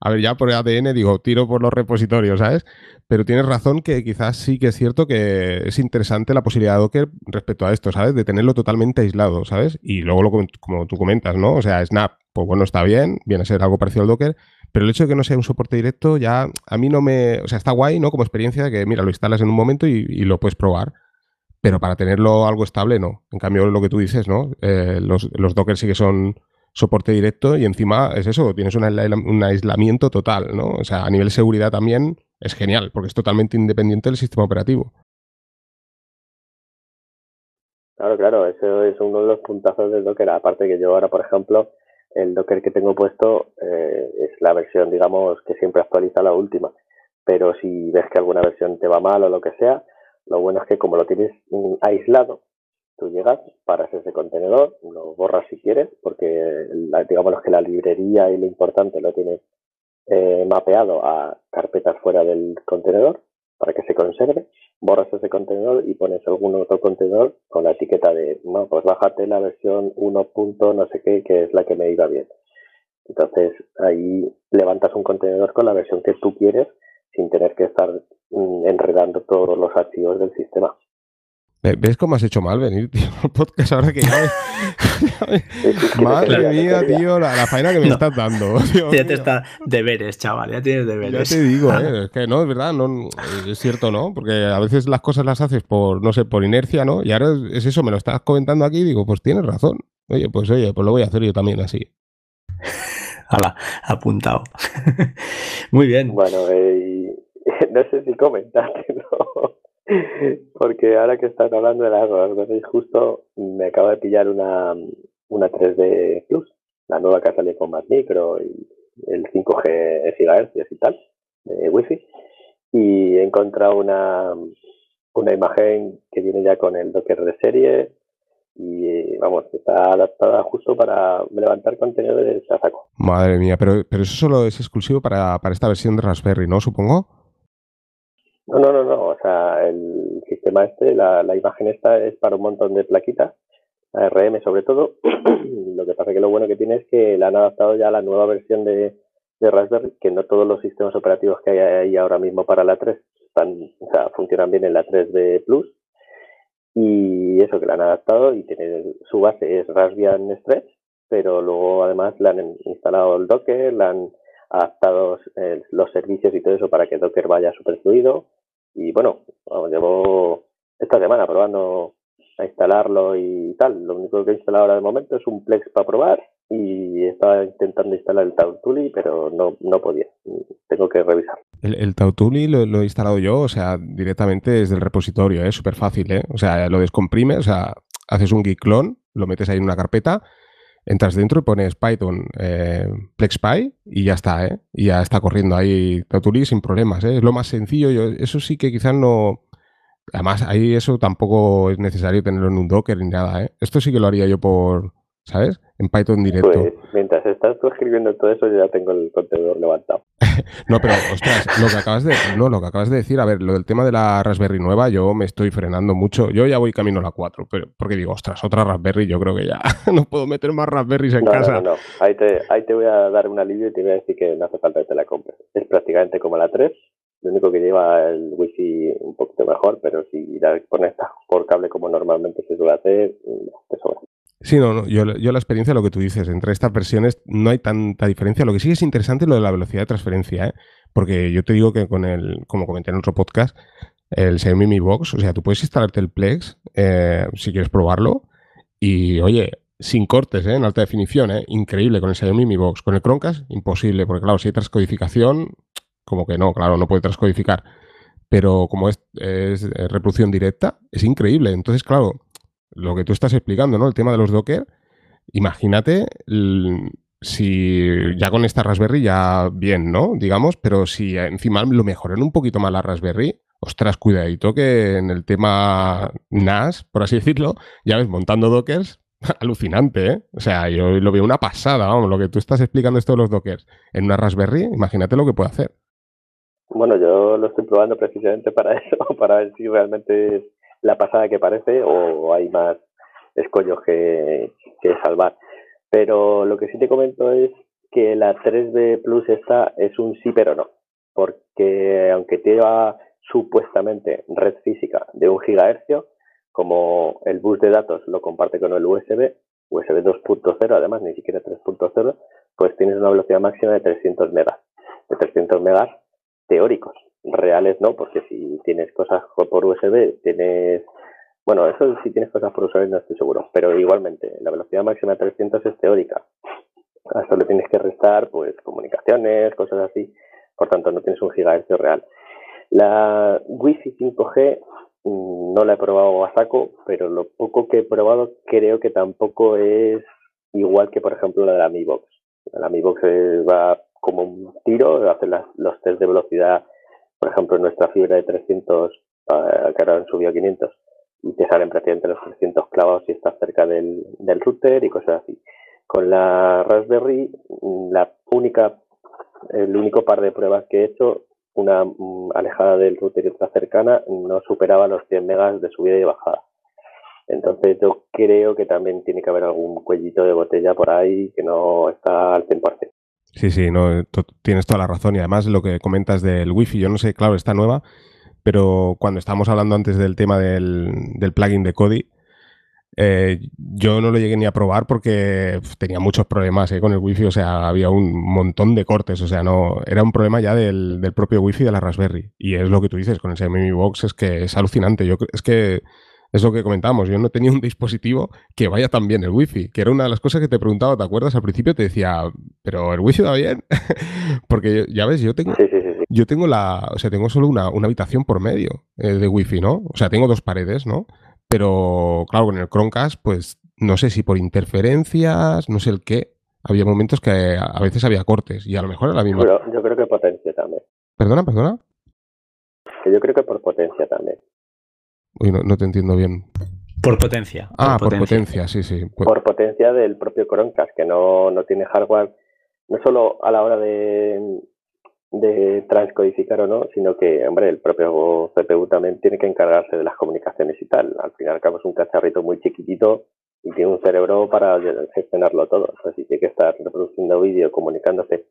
Speaker 1: a ver, ya por ADN digo, tiro por los repositorios, ¿sabes? Pero tienes razón que quizás sí que es cierto que es interesante la posibilidad de Docker respecto a esto, ¿sabes? De tenerlo totalmente aislado, ¿sabes? Y luego, lo, como tú comentas, ¿no? O sea, Snap, pues bueno, está bien, viene a ser algo parecido al Docker, pero el hecho de que no sea un soporte directo ya a mí no me... O sea, está guay, ¿no? Como experiencia que, mira, lo instalas en un momento y, lo puedes probar. Pero para tenerlo algo estable, no. En cambio, lo que tú dices, ¿no? Eh, los, los Docker sí que son soporte directo y encima es eso, tienes un, aislamiento total, ¿no? O sea, a nivel de seguridad también es genial, porque es totalmente independiente del sistema operativo.
Speaker 2: Claro, claro, eso es uno de los puntazos del Docker. Aparte que yo ahora, por ejemplo, el Docker que tengo puesto eh, es la versión, digamos, que siempre actualiza la última. Pero si ves que alguna versión te va mal o lo que sea, lo bueno es que como lo tienes mm, aislado, Tú llegas, paras ese contenedor, lo borras si quieres, porque digamos que la librería y lo importante lo tienes eh, mapeado a carpetas fuera del contenedor para que se conserve. Borras ese contenedor y pones algún otro contenedor con la etiqueta de, no, pues bájate la versión 1. no sé qué, que es la que me iba bien. Entonces ahí levantas un contenedor con la versión que tú quieres sin tener que estar mm, enredando todos los archivos del sistema.
Speaker 1: ¿Ves cómo has hecho mal venir, tío, al podcast ahora que ya Madre mía, tío, la, faena que me estás dando.
Speaker 3: ya te está deberes, chaval, ya tienes deberes.
Speaker 1: Ya te digo, ¿eh? es que no, es verdad, no, es cierto, ¿no? Porque a veces las cosas las haces por, no sé, por inercia, ¿no? Y ahora es eso, me lo estás comentando aquí y digo, pues tienes razón. Oye, pues oye, pues lo voy a hacer yo también así.
Speaker 3: Hala, apuntado. Muy bien.
Speaker 2: Bueno, eh, no sé si comentarte, ¿no? Porque ahora que están hablando de las cosas, justo me acabo de pillar una, una 3D Plus, la nueva que salido con más micro y el 5G GHz y tal, de Wi-Fi, y he encontrado una, una imagen que viene ya con el Docker de serie y vamos, está adaptada justo para levantar contenido de saco.
Speaker 1: Madre mía, pero, pero eso solo es exclusivo para, para esta versión de Raspberry, ¿no? Supongo.
Speaker 2: No, no, no, no. O sea, el sistema este, la, la imagen esta es para un montón de plaquitas, ARM sobre todo. lo que pasa que lo bueno que tiene es que la han adaptado ya a la nueva versión de, de Raspberry, que no todos los sistemas operativos que hay ahí ahora mismo para la 3 están, o sea, funcionan bien en la 3D Plus. Y eso que la han adaptado y tiene su base es Raspbian Stretch, pero luego además le han instalado el Docker, le han adaptado eh, los servicios y todo eso para que Docker vaya súper fluido. Y bueno, llevo esta semana probando a instalarlo y tal. Lo único que he instalado ahora de momento es un Plex para probar y estaba intentando instalar el Tautuli, pero no, no podía. Tengo que revisar.
Speaker 1: El, el Tautuli lo, lo, he instalado yo, o sea, directamente desde el repositorio, es ¿eh? súper fácil, ¿eh? O sea, lo descomprimes, o sea, haces un git clone, lo metes ahí en una carpeta, entras dentro y pones Python eh, PlexPy y ya está, ¿eh? Y ya está corriendo ahí Tautuli sin problemas, ¿eh? Es lo más sencillo, yo, eso sí que quizás no... Además, ahí eso tampoco es necesario tenerlo en un Docker ni nada, ¿eh? Esto sí que lo haría yo por, ¿sabes? En Python directo.
Speaker 2: Pues mientras estás tú escribiendo todo eso, yo ya tengo el contenedor levantado.
Speaker 1: no, pero ostras, lo que acabas de, no, lo que acabas de decir, a ver, lo del tema de la Raspberry nueva, yo me estoy frenando mucho. Yo ya voy camino a la 4, pero porque digo, ostras, otra Raspberry, yo creo que ya no puedo meter más Raspberries en
Speaker 2: no,
Speaker 1: casa.
Speaker 2: No, no, no. Ahí te, ahí te voy a dar un alivio y te voy a decir que no hace falta que te la compres. Es prácticamente como la 3, lo único que lleva el wifi un poquito mejor, pero si la conectas por cable como normalmente se suele hacer, te sobra.
Speaker 1: Sí, no, no. Yo, yo, la experiencia, lo que tú dices, entre estas versiones no hay tanta diferencia. Lo que sí es interesante es lo de la velocidad de transferencia, ¿eh? porque yo te digo que con el, como comenté en otro podcast, el Xiaomi Mi Box, o sea, tú puedes instalarte el Plex eh, si quieres probarlo y, oye, sin cortes, ¿eh? en alta definición, ¿eh? increíble con el Xiaomi Mi Box. Con el Chromecast, imposible, porque claro, si hay transcodificación, como que no, claro, no puede transcodificar. Pero como es, es reproducción directa, es increíble. Entonces, claro, lo que tú estás explicando, ¿no? El tema de los Docker. Imagínate si ya con esta Raspberry ya bien, ¿no? Digamos, pero si encima lo mejoran un poquito más la Raspberry, ostras, cuidadito que en el tema NAS, por así decirlo, ya ves, montando Dockers, alucinante, ¿eh? O sea, yo lo veo una pasada, vamos, lo que tú estás explicando esto de los Dockers en una Raspberry, imagínate lo que puede hacer.
Speaker 2: Bueno, yo lo estoy probando precisamente para eso, para ver si realmente la pasada que parece o hay más escollos que, que salvar. Pero lo que sí te comento es que la 3D Plus esta es un sí pero no, porque aunque lleva supuestamente red física de un gigahercio, como el bus de datos lo comparte con el USB, USB 2.0 además, ni siquiera 3.0, pues tienes una velocidad máxima de 300 megas, de 300 megas teóricos, reales no, porque si tienes cosas por USB, tienes bueno, eso si tienes cosas por USB no estoy seguro, pero igualmente la velocidad máxima de 300 es teórica. A eso le tienes que restar pues comunicaciones, cosas así, por tanto no tienes un gigahercio real. La Wi-Fi 5G mm, no la he probado a saco, pero lo poco que he probado creo que tampoco es igual que por ejemplo la de la Mi Box. La Mi Box va como un tiro, hace las, los test de velocidad, por ejemplo, nuestra fibra de 300, uh, que ahora han subido a 500, y te salen prácticamente los 300 clavados si estás cerca del, del router y cosas así. Con la Raspberry, la única, el único par de pruebas que he hecho, una um, alejada del router y otra cercana, no superaba los 100 megas de subida y bajada. Entonces yo creo que también tiene que haber algún cuellito de botella por ahí que no está al 100%.
Speaker 1: Sí, sí, no, tienes toda la razón. Y además lo que comentas del wifi, yo no sé, claro, está nueva, pero cuando estábamos hablando antes del tema del, del plugin de Kodi, eh, yo no lo llegué ni a probar porque tenía muchos problemas eh, con el wifi, o sea, había un montón de cortes, o sea, no era un problema ya del, del, propio wifi de la Raspberry. Y es lo que tú dices con el Xiaomi Box, es que es alucinante. Yo es que es lo que comentamos, yo no tenía un dispositivo que vaya tan bien el wifi, que era una de las cosas que te preguntaba, ¿te acuerdas? Al principio te decía, pero el wifi va bien, porque ya ves, yo tengo,
Speaker 2: sí, sí, sí.
Speaker 1: yo tengo la, o sea, tengo solo una, una habitación por medio eh, de wifi, ¿no? O sea, tengo dos paredes, ¿no? Pero claro, con el Chromecast, pues no sé si por interferencias, no sé el qué, había momentos que a veces había cortes y a lo mejor era la misma.
Speaker 2: Pero yo creo que potencia también.
Speaker 1: Perdona, perdona.
Speaker 2: Que yo creo que por potencia también.
Speaker 1: Uy, no, no, te entiendo bien.
Speaker 3: Por potencia.
Speaker 1: Ah, por potencia, por potencia sí, sí.
Speaker 2: Por potencia del propio Chromecast, que no, no tiene hardware, no solo a la hora de, de transcodificar o no, sino que, hombre, el propio CPU también tiene que encargarse de las comunicaciones y tal. Al final, al es un cacharrito muy chiquitito y tiene un cerebro para gestionarlo todo. Si tiene que estar reproduciendo vídeo, comunicándose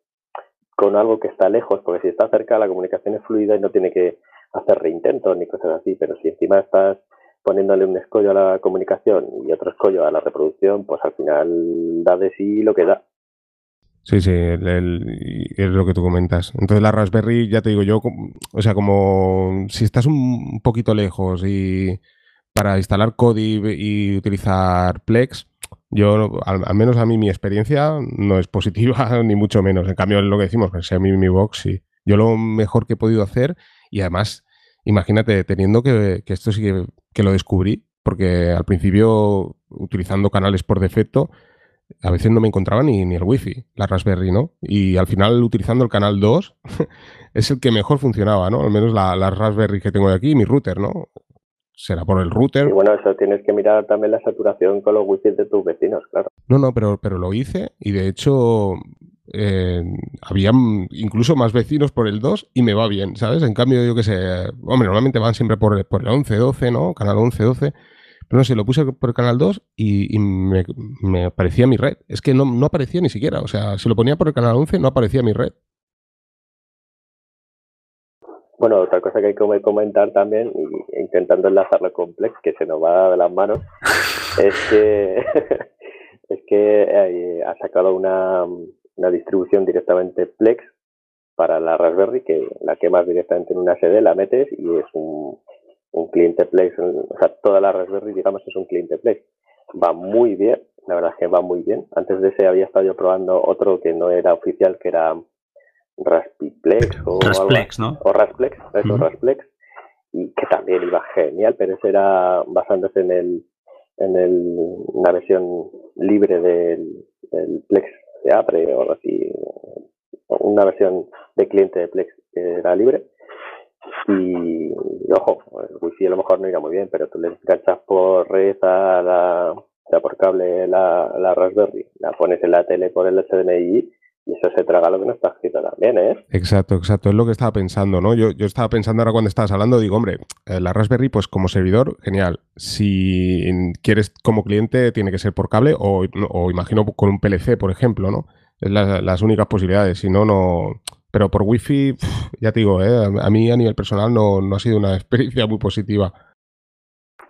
Speaker 2: con algo que está lejos, porque si está cerca la comunicación es fluida y no tiene que hacer reintentos ni cosas así, pero si encima estás poniéndole un escollo a la comunicación y otro escollo a la reproducción, pues al final da de sí lo que da.
Speaker 1: Sí, sí, es lo que tú comentas. Entonces la Raspberry, ya te digo yo, o sea, como si estás un poquito lejos y para instalar Codib y utilizar Plex, yo, al, menos a mí mi experiencia no es positiva, ni mucho menos. En cambio, lo que decimos, que sea mi, mi box, sí. Yo lo mejor que he podido hacer, y además, imagínate, teniendo que, que esto sí que, que lo descubrí, porque al principio, utilizando canales por defecto, a veces no me encontraba ni, ni el wifi, la Raspberry, ¿no? Y al final, utilizando el canal 2, es el que mejor funcionaba, ¿no? Al menos la, la Raspberry que tengo de aquí, mi router, ¿no? Será por el router.
Speaker 2: Y bueno, eso tienes que mirar también la saturación con los wifi de tus vecinos, claro.
Speaker 1: No, no, pero, pero lo hice y de hecho eh, había incluso más vecinos por el 2 y me va bien, ¿sabes? En cambio, yo que sé, hombre, normalmente van siempre por, por el 11, 12, ¿no? Canal 11, 12. Pero no sé, lo puse por el canal 2 y, me, me, aparecía mi red. Es que no, no aparecía ni siquiera. O sea, si lo ponía por el canal 11 no aparecía mi red.
Speaker 2: Bueno, otra cosa que hay que comentar también, intentando enlazarlo con Plex, que se nos va de las manos, es que, es que eh, ha sacado una, una distribución directamente Plex para la Raspberry, que la quemas directamente en una SD, la metes y es un, un cliente Plex, o sea, toda la Raspberry, digamos, es un cliente Plex. Va muy bien, la verdad es que va muy bien. Antes de ese había estado yo probando otro que no era oficial, que era Raspiplex o
Speaker 3: Rasplex, ¿no?
Speaker 2: O Rasplex, eso, Rasplex, y que también iba genial, pero ese era basándose en el en el, una versión libre del, del Plex de Apre o algo una versión de cliente de Plex que era libre. Y, ojo, el wifi a lo mejor no irá muy bien, pero tú le enganchas por red a la, o sea, por cable la, la Raspberry, la pones en la tele por el HDMI y eso se traga lo que no está escrito también, ¿eh?
Speaker 1: Exacto, exacto. Es lo que estaba pensando, ¿no? Yo, yo estaba pensando ahora cuando estabas hablando, digo, hombre, eh, la Raspberry, pues como servidor, genial. Si quieres como cliente, tiene que ser por cable o, o imagino con un PLC, por ejemplo, ¿no? Es las únicas posibilidades. Si no, no, pero por wifi, ya te digo, ¿eh? a mí a nivel personal no, no ha sido una experiencia muy positiva.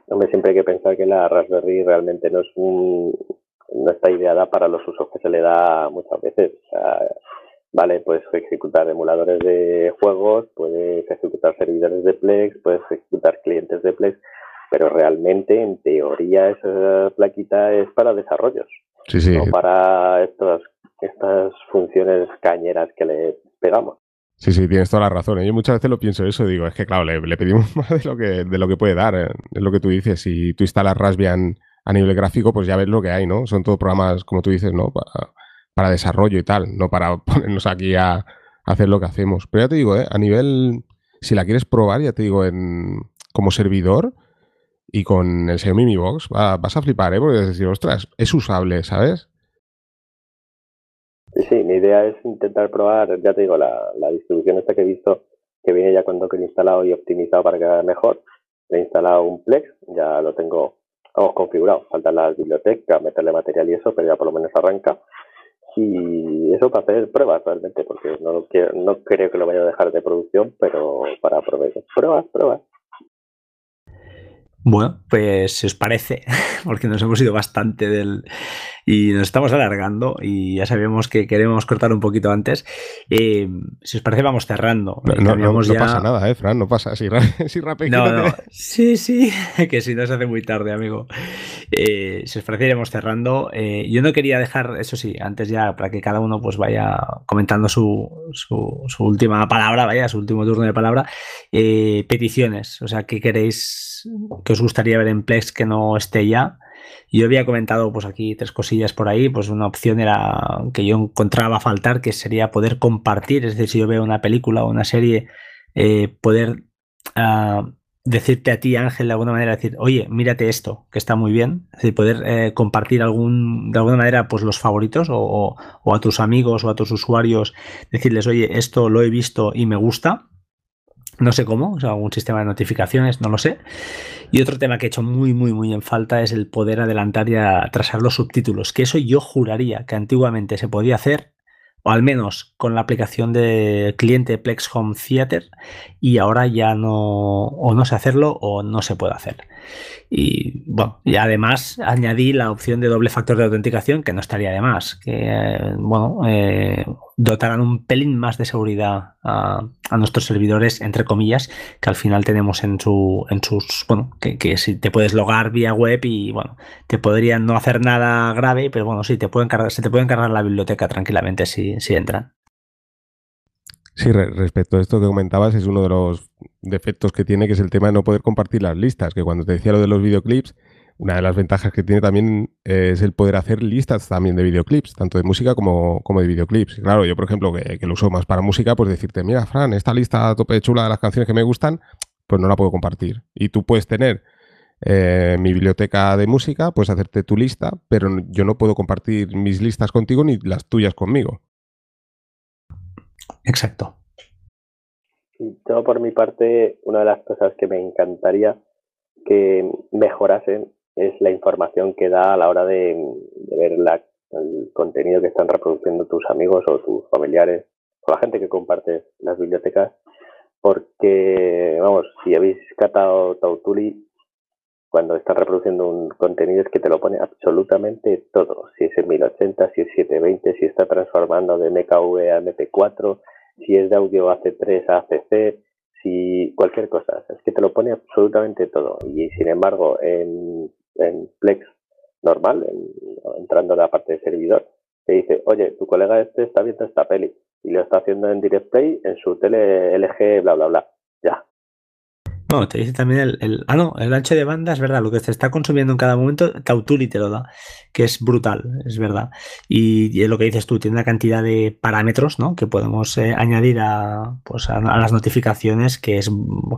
Speaker 2: Hombre, siempre hay que pensar que la Raspberry realmente no es un, no está ideada para los usos que se le da muchas veces. vale, puedes ejecutar emuladores de juegos, puedes ejecutar servidores de Plex, puedes ejecutar clientes de Plex, pero realmente, en teoría, esa plaquita es para desarrollos,
Speaker 1: sí, sí.
Speaker 2: no para estas, estas funciones cañeras que le pegamos.
Speaker 1: Sí, sí, tienes toda la razón. Yo muchas veces lo pienso eso, digo, es que claro, le, pedimos más de lo que, de lo que puede dar, ¿eh? es lo que tú dices. Si tú instalas Raspbian a nivel gráfico, pues ya ves lo que hay, ¿no? Son todos programas, como tú dices, ¿no? Para, desarrollo y tal, no para ponernos aquí a, hacer lo que hacemos. Pero ya te digo, ¿eh? a nivel, si la quieres probar, ya te digo, en, como servidor y con el Xiaomi Mi Box, vas a flipar, ¿eh? Porque es decir, ostras, es usable, ¿sabes?
Speaker 2: Sí, mi idea es intentar probar, ya te digo, la, la distribución esta que he visto que viene ya con Docker instalado y optimizado para que haga mejor. he instalado un Plex, ya lo tengo vamos, configurado. Faltan las bibliotecas, meterle material y eso, pero ya por lo menos arranca. Y eso para hacer pruebas realmente, porque no, quiero, no creo que lo vaya a dejar de producción, pero para probar. Pruebas, pruebas.
Speaker 3: Bueno, pues si os parece, porque nos hemos ido bastante del, y nos estamos alargando y ya sabemos que queremos cortar un poquito antes. Eh, si os parece, vamos cerrando.
Speaker 1: No, no, pasa nada, ¿eh, Fran? No pasa. Si, si
Speaker 3: no, no. Sí, sí, que si no se hace muy tarde, amigo. Eh, si os parece, iremos cerrando. Eh, yo no quería dejar, eso sí, antes ya, para que cada uno pues vaya comentando su, su, su última palabra, vaya, su último turno de palabra. peticiones, o sea, ¿qué queréis, que os gustaría ver en Plex que no esté ya? Yo había comentado pues aquí tres cosillas por ahí, pues una opción era que yo encontraba faltar, que sería poder compartir, es decir, si yo veo una película o una serie, eh, poder uh, decirte a ti, Ángel, de alguna manera, decir, oye, mírate esto, que está muy bien. Es poder eh, compartir algún, de alguna manera, pues los favoritos o, a tus amigos o a tus usuarios, decirles, oye, esto lo he visto y me gusta. No sé cómo, o sea, algún sistema de notificaciones, no lo sé. Y otro tema que he hecho muy, muy, muy en falta es el poder adelantar y atrasar los subtítulos, que eso yo juraría que antiguamente se podía hacer o al menos con la aplicación de cliente Plex Home Theater, y ahora ya no, o no sé hacerlo o no se puede hacer. Y bueno, y además añadí la opción de doble factor de autenticación, que no estaría de más, que eh, bueno, eh, dotarán un pelín más de seguridad a, nuestros servidores, entre comillas, que al final tenemos en, su, en sus, bueno, que, si te puedes logar vía web y bueno, te podrían no hacer nada grave, pero bueno, sí, te pueden cargar, se te pueden cargar la biblioteca tranquilamente si, si entran.
Speaker 1: Sí, respecto a esto que comentabas, es uno de los defectos que tiene, que es el tema de no poder compartir las listas, que cuando te decía lo de los videoclips, una de las ventajas que tiene también es el poder hacer listas también de videoclips, tanto de música como, como de videoclips. claro, yo por ejemplo, que, lo uso más para música, pues decirte, mira, Fran, esta lista tope chula de las canciones que me gustan, pues no la puedo compartir. Y tú puedes tener eh, mi biblioteca de música, puedes hacerte tu lista, pero yo no puedo compartir mis listas contigo ni las tuyas conmigo.
Speaker 3: Exacto.
Speaker 2: Yo por mi parte, una de las cosas que me encantaría que mejorasen es la información que da a la hora de, ver el contenido que están reproduciendo tus amigos o tus familiares o la gente que comparte las bibliotecas. Porque, vamos, si habéis catado Tautuli, cuando estás reproduciendo un contenido es que te lo pone absolutamente todo. Si es en 1080, si es 720, si está transformando de MKV a MP4, si es de audio AC3 a ACC, si cualquier cosa. Es que te lo pone absolutamente todo. Y sin embargo, en, Plex normal, entrando en la parte de servidor, te dice, oye, tu colega este está viendo esta peli y lo está haciendo en Direct Play en su tele LG, bla, bla, bla. Ya,
Speaker 3: no, te dice también el, Ah, no, el ancho de banda es verdad. Lo que se está consumiendo en cada momento, Tautuli te lo da, que es brutal, es verdad. Y, es lo que dices tú, tiene una cantidad de parámetros ¿no? que podemos eh, añadir a, pues a, las notificaciones, que es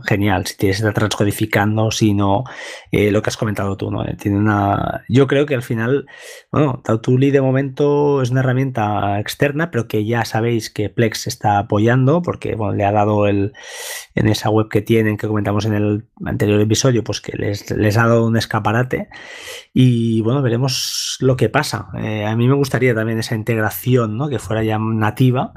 Speaker 3: genial. Si tienes está transcodificando, si no, eh, lo que has comentado tú, ¿no? Tiene una. Yo creo que al final, bueno, Tautuli de momento es una herramienta externa, pero que ya sabéis que Plex está apoyando, porque bueno, le ha dado el en esa web que tienen, que comentamos en el anterior episodio, pues que les, ha dado un escaparate y bueno, veremos lo que pasa. Eh, a mí me gustaría también esa integración, ¿no? que fuera ya nativa,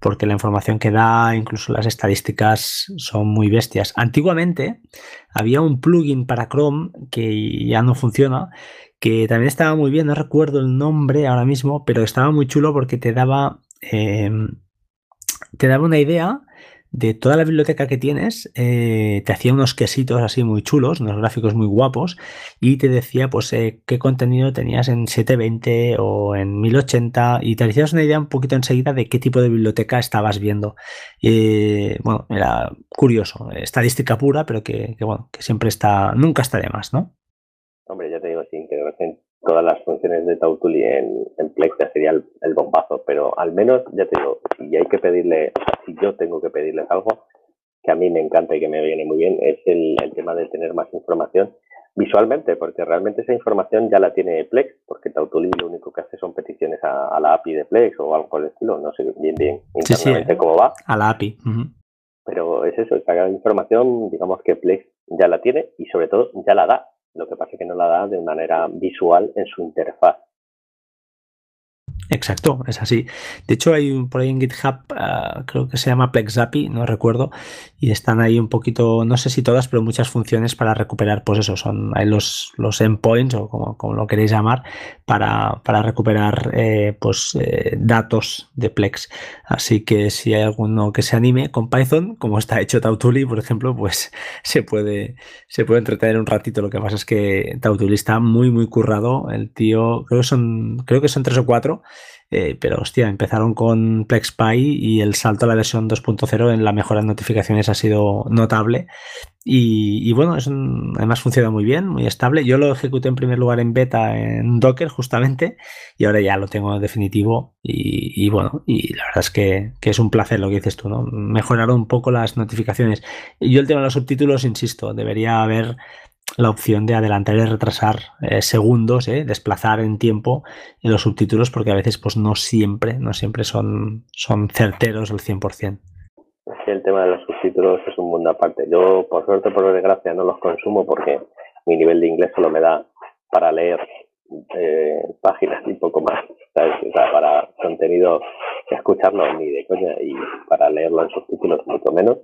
Speaker 3: porque la información que da, incluso las estadísticas son muy bestias. Antiguamente había un plugin para Chrome que ya no funciona, que también estaba muy bien, no recuerdo el nombre ahora mismo, pero estaba muy chulo porque te daba, eh, te daba una idea de toda la biblioteca que tienes, eh, te hacía unos quesitos así muy chulos, unos gráficos muy guapos, y te decía pues eh, qué contenido tenías en 720 o en 1080, y te hacías una idea un poquito enseguida de qué tipo de biblioteca estabas viendo. Eh, bueno, era curioso, estadística pura, pero que, bueno, que siempre está, nunca está de más, ¿no?
Speaker 2: Hombre, ya te digo, sí, que todas las de Tautuli en, en Plex ya sería el, bombazo, pero al menos, ya te digo, si hay que pedirle, si yo tengo que pedirles algo, que a mí me encanta y que me viene muy bien, es el, tema de tener más información visualmente, porque realmente esa información ya la tiene Plex, porque Tautuli lo único que hace son peticiones a, la API de Plex o algo por el estilo, no sé bien bien internamente cómo va.
Speaker 3: A la API.
Speaker 2: Pero es eso, esa información, digamos que Plex ya la tiene y sobre todo ya la da. Lo que pasa es que no la da de manera visual en su interfaz.
Speaker 3: Exacto, es así. De hecho, hay por ahí en GitHub, ah, creo que se llama PlexAPI, no recuerdo, y están ahí un poquito, no sé si todas, pero muchas funciones para recuperar, pues eso, son los, los endpoints o como, lo queréis llamar, para, recuperar eh, pues eh, datos de Plex. Así que si hay alguno que se anime con Python, como está hecho Tautuli, por ejemplo, pues se puede, se puede entretener un ratito. Lo que pasa es que Tautuli está muy, muy currado. El tío, creo son, creo que son tres o cuatro eh, pero hostia, empezaron con PlexPy y el salto a la versión 2.0 en la mejora de notificaciones ha sido notable. Y, bueno, es además funciona muy bien, muy estable. Yo lo ejecuté en primer lugar en beta en Docker justamente y ahora ya lo tengo definitivo y, bueno, y la verdad es que, es un placer lo que dices tú, ¿no? Mejorar un poco las notificaciones. Yo el tema de los subtítulos, insisto, debería haber la opción de adelantar y retrasar eh, segundos, eh, desplazar en tiempo en los subtítulos, porque a veces pues no siempre, no siempre son, son certeros al 100%.
Speaker 2: Es que el tema de los subtítulos es un mundo aparte. Yo, por suerte, por desgracia, no los consumo porque mi nivel de inglés solo me da para leer eh, páginas y poco más. O sea, para contenido, escucharlo ni de coña y para leerlo en subtítulos mucho menos.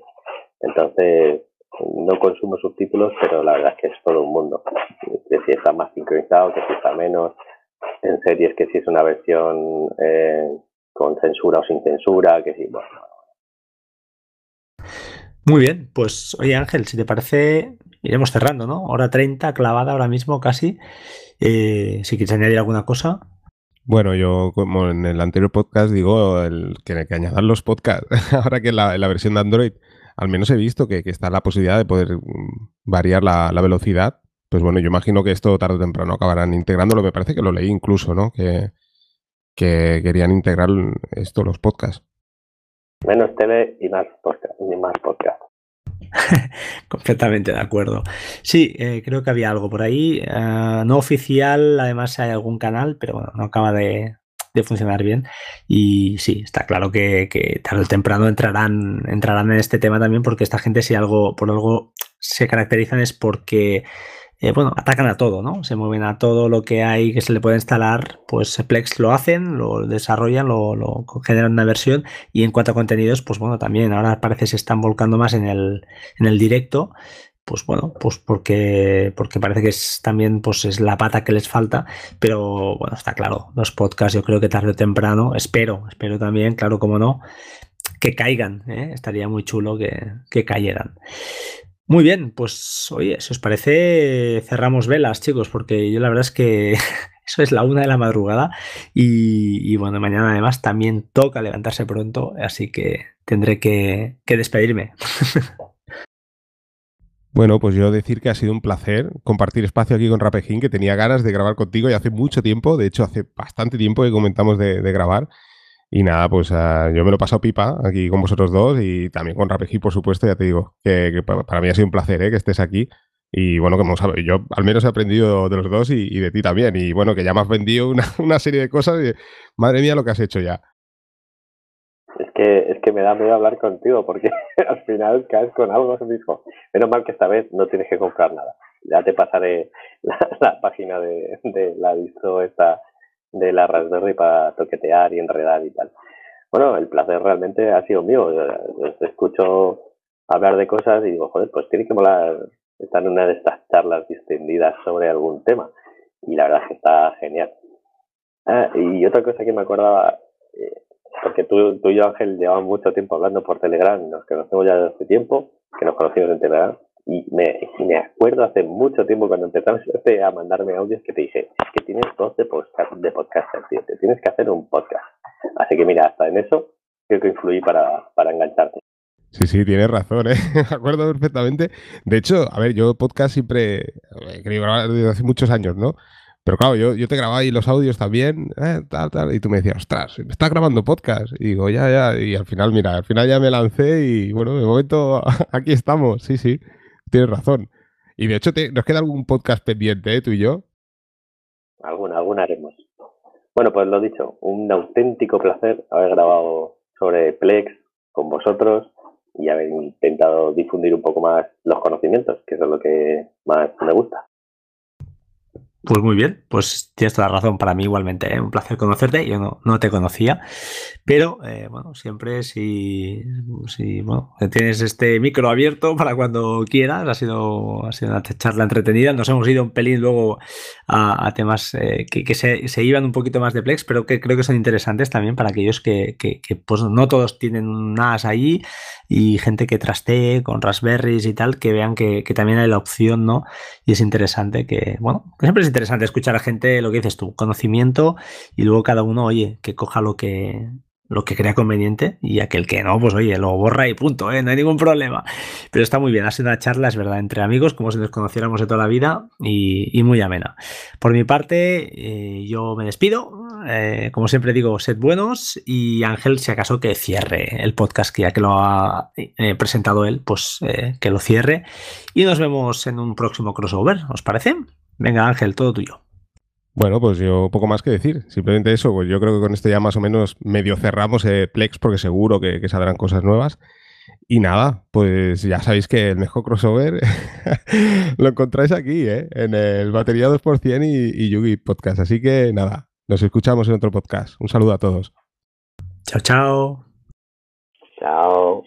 Speaker 2: Entonces, no consumo subtítulos, pero la verdad es que es todo un mundo. Que si está más sincronizado, que si está menos. En series, que si es una versión eh, con censura o sin censura, que si, bueno.
Speaker 3: Muy bien, pues oye Ángel, si te parece, iremos cerrando, ¿no? Hora 30, clavada ahora mismo casi. Eh, si quieres añadir alguna cosa.
Speaker 1: Bueno, yo como en el anterior podcast digo el, que, que añadan los podcasts. ahora que la, la versión de Android al menos he visto que, está la posibilidad de poder mm, variar la, velocidad. Pues bueno, yo imagino que esto tarde o temprano acabarán integrándolo. Me parece que lo leí incluso, ¿no? Que, querían integrar esto, los podcasts.
Speaker 2: Menos tele y más podcast. Y más podcast.
Speaker 3: Completamente de acuerdo. Sí, eh, creo que había algo por ahí. Eh, no oficial, además hay algún canal, pero bueno, no acaba de, de funcionar bien. Y sí, está claro que, tarde o temprano entrarán, entrarán en este tema también, porque esta gente, si algo, por algo se caracterizan, es porque. Eh, bueno, atacan a todo, ¿no? Se mueven a todo lo que hay que se le puede instalar, pues Plex lo hacen, lo desarrollan, lo, lo, generan una versión y en cuanto a contenidos, pues bueno, también ahora parece que se están volcando más en el, en el directo pues bueno, pues porque, porque parece que es también pues es la pata que les falta, pero bueno, está claro, los podcasts yo creo que tarde o temprano, espero, espero también, claro, como no, que caigan, ¿eh? estaría muy chulo que, que cayeran. Muy bien, pues oye, si os parece, cerramos velas, chicos, porque yo la verdad es que eso es la una de la madrugada y, bueno, mañana además también toca levantarse pronto, así que tendré que, que despedirme.
Speaker 1: Bueno, pues yo decir que ha sido un placer compartir espacio aquí con Rapejín, que tenía ganas de grabar contigo y hace mucho tiempo, de hecho hace bastante tiempo que comentamos de, grabar. Y nada, pues uh, yo me lo he pasado pipa aquí con vosotros dos y también con Rapejín, por supuesto, ya te digo, que, para mí ha sido un placer ¿eh? que estés aquí. Y bueno, como sabes, yo al menos he aprendido de los dos y, de ti también. Y bueno, que ya me has vendido una, una serie de cosas y madre mía lo que has hecho ya
Speaker 2: es que me da miedo hablar contigo porque al final caes con algo mismo. Menos mal que esta vez no tienes que comprar nada. Ya te pasaré la, página de, la distro esta de la Raspberry para toquetear y enredar y tal. Bueno, el placer realmente ha sido mío. Te escucho hablar de cosas y digo, joder, pues tiene que molar estar en una de estas charlas distendidas sobre algún tema. Y la verdad es que está genial. Ah, y otra cosa que me acordaba, eh, porque tú, tú y yo, Ángel, llevamos mucho tiempo hablando por Telegram, nos conocemos ya desde hace tiempo, que nos conocimos en Telegram, y me, me acuerdo hace mucho tiempo cuando empezamos a mandarme audios que te dije, es que tienes voz de, podcast, de podcaster, te tienes que hacer un podcast. Así que mira, hasta en eso creo que influí para, para engancharte.
Speaker 1: Sí, sí, tienes razón, ¿eh? me acuerdo perfectamente. De hecho, a ver, yo podcast siempre, he querido desde hace muchos años, ¿no? Pero claro, yo, yo te grababa ahí los audios también, eh, tal, tal, y tú me decías, ostras, me estás grabando podcast. Y digo, ya, ya, y al final, mira, al final ya me lancé y bueno, de momento aquí estamos, sí, sí, tienes razón. Y de hecho, te, ¿nos queda algún podcast pendiente, eh, tú y yo?
Speaker 2: Alguna, alguna haremos. Bueno, pues lo dicho, un auténtico placer haber grabado sobre Plex con vosotros y haber intentado difundir un poco más los conocimientos, que eso es lo que más me gusta.
Speaker 3: Pues muy bien, pues tienes toda la razón para mí igualmente. ¿eh? Un placer conocerte, yo no, no te conocía, pero eh, bueno, siempre si, si bueno, tienes este micro abierto para cuando quieras, ha sido, ha sido una charla entretenida. Nos hemos ido un pelín luego a, temas eh, que, que se, se, iban un poquito más de Plex, pero que creo que son interesantes también para aquellos que, que, pues no todos tienen un NAS ahí y gente que trastee con Raspberries y tal, que vean que, también hay la opción, ¿no? Y es interesante que, bueno, siempre es interesante escuchar a gente lo que dices tú, conocimiento y luego cada uno, oye, que coja lo que, lo que crea conveniente y aquel que no, pues oye, lo borra y punto, ¿eh? no hay ningún problema. Pero está muy bien, ha sido una charla, es verdad, entre amigos, como si nos conociéramos de toda la vida y, muy amena. Por mi parte, eh, yo me despido. Eh, como siempre digo, sed buenos y Ángel, si acaso que cierre el podcast, que ya que lo ha presentado él, pues que lo cierre. Y nos vemos en un próximo crossover, ¿os parece? Venga Ángel, todo tuyo.
Speaker 1: Bueno, pues yo poco más que decir. Simplemente eso, pues yo creo que con esto ya más o menos medio cerramos el Plex porque seguro que, saldrán cosas nuevas. Y nada, pues ya sabéis que el mejor crossover lo encontráis aquí, ¿eh? en el Batería 2% y, y Yugi Podcast. Así que nada, nos escuchamos en otro podcast. Un saludo a todos.
Speaker 3: Chao, chao.
Speaker 2: Chao.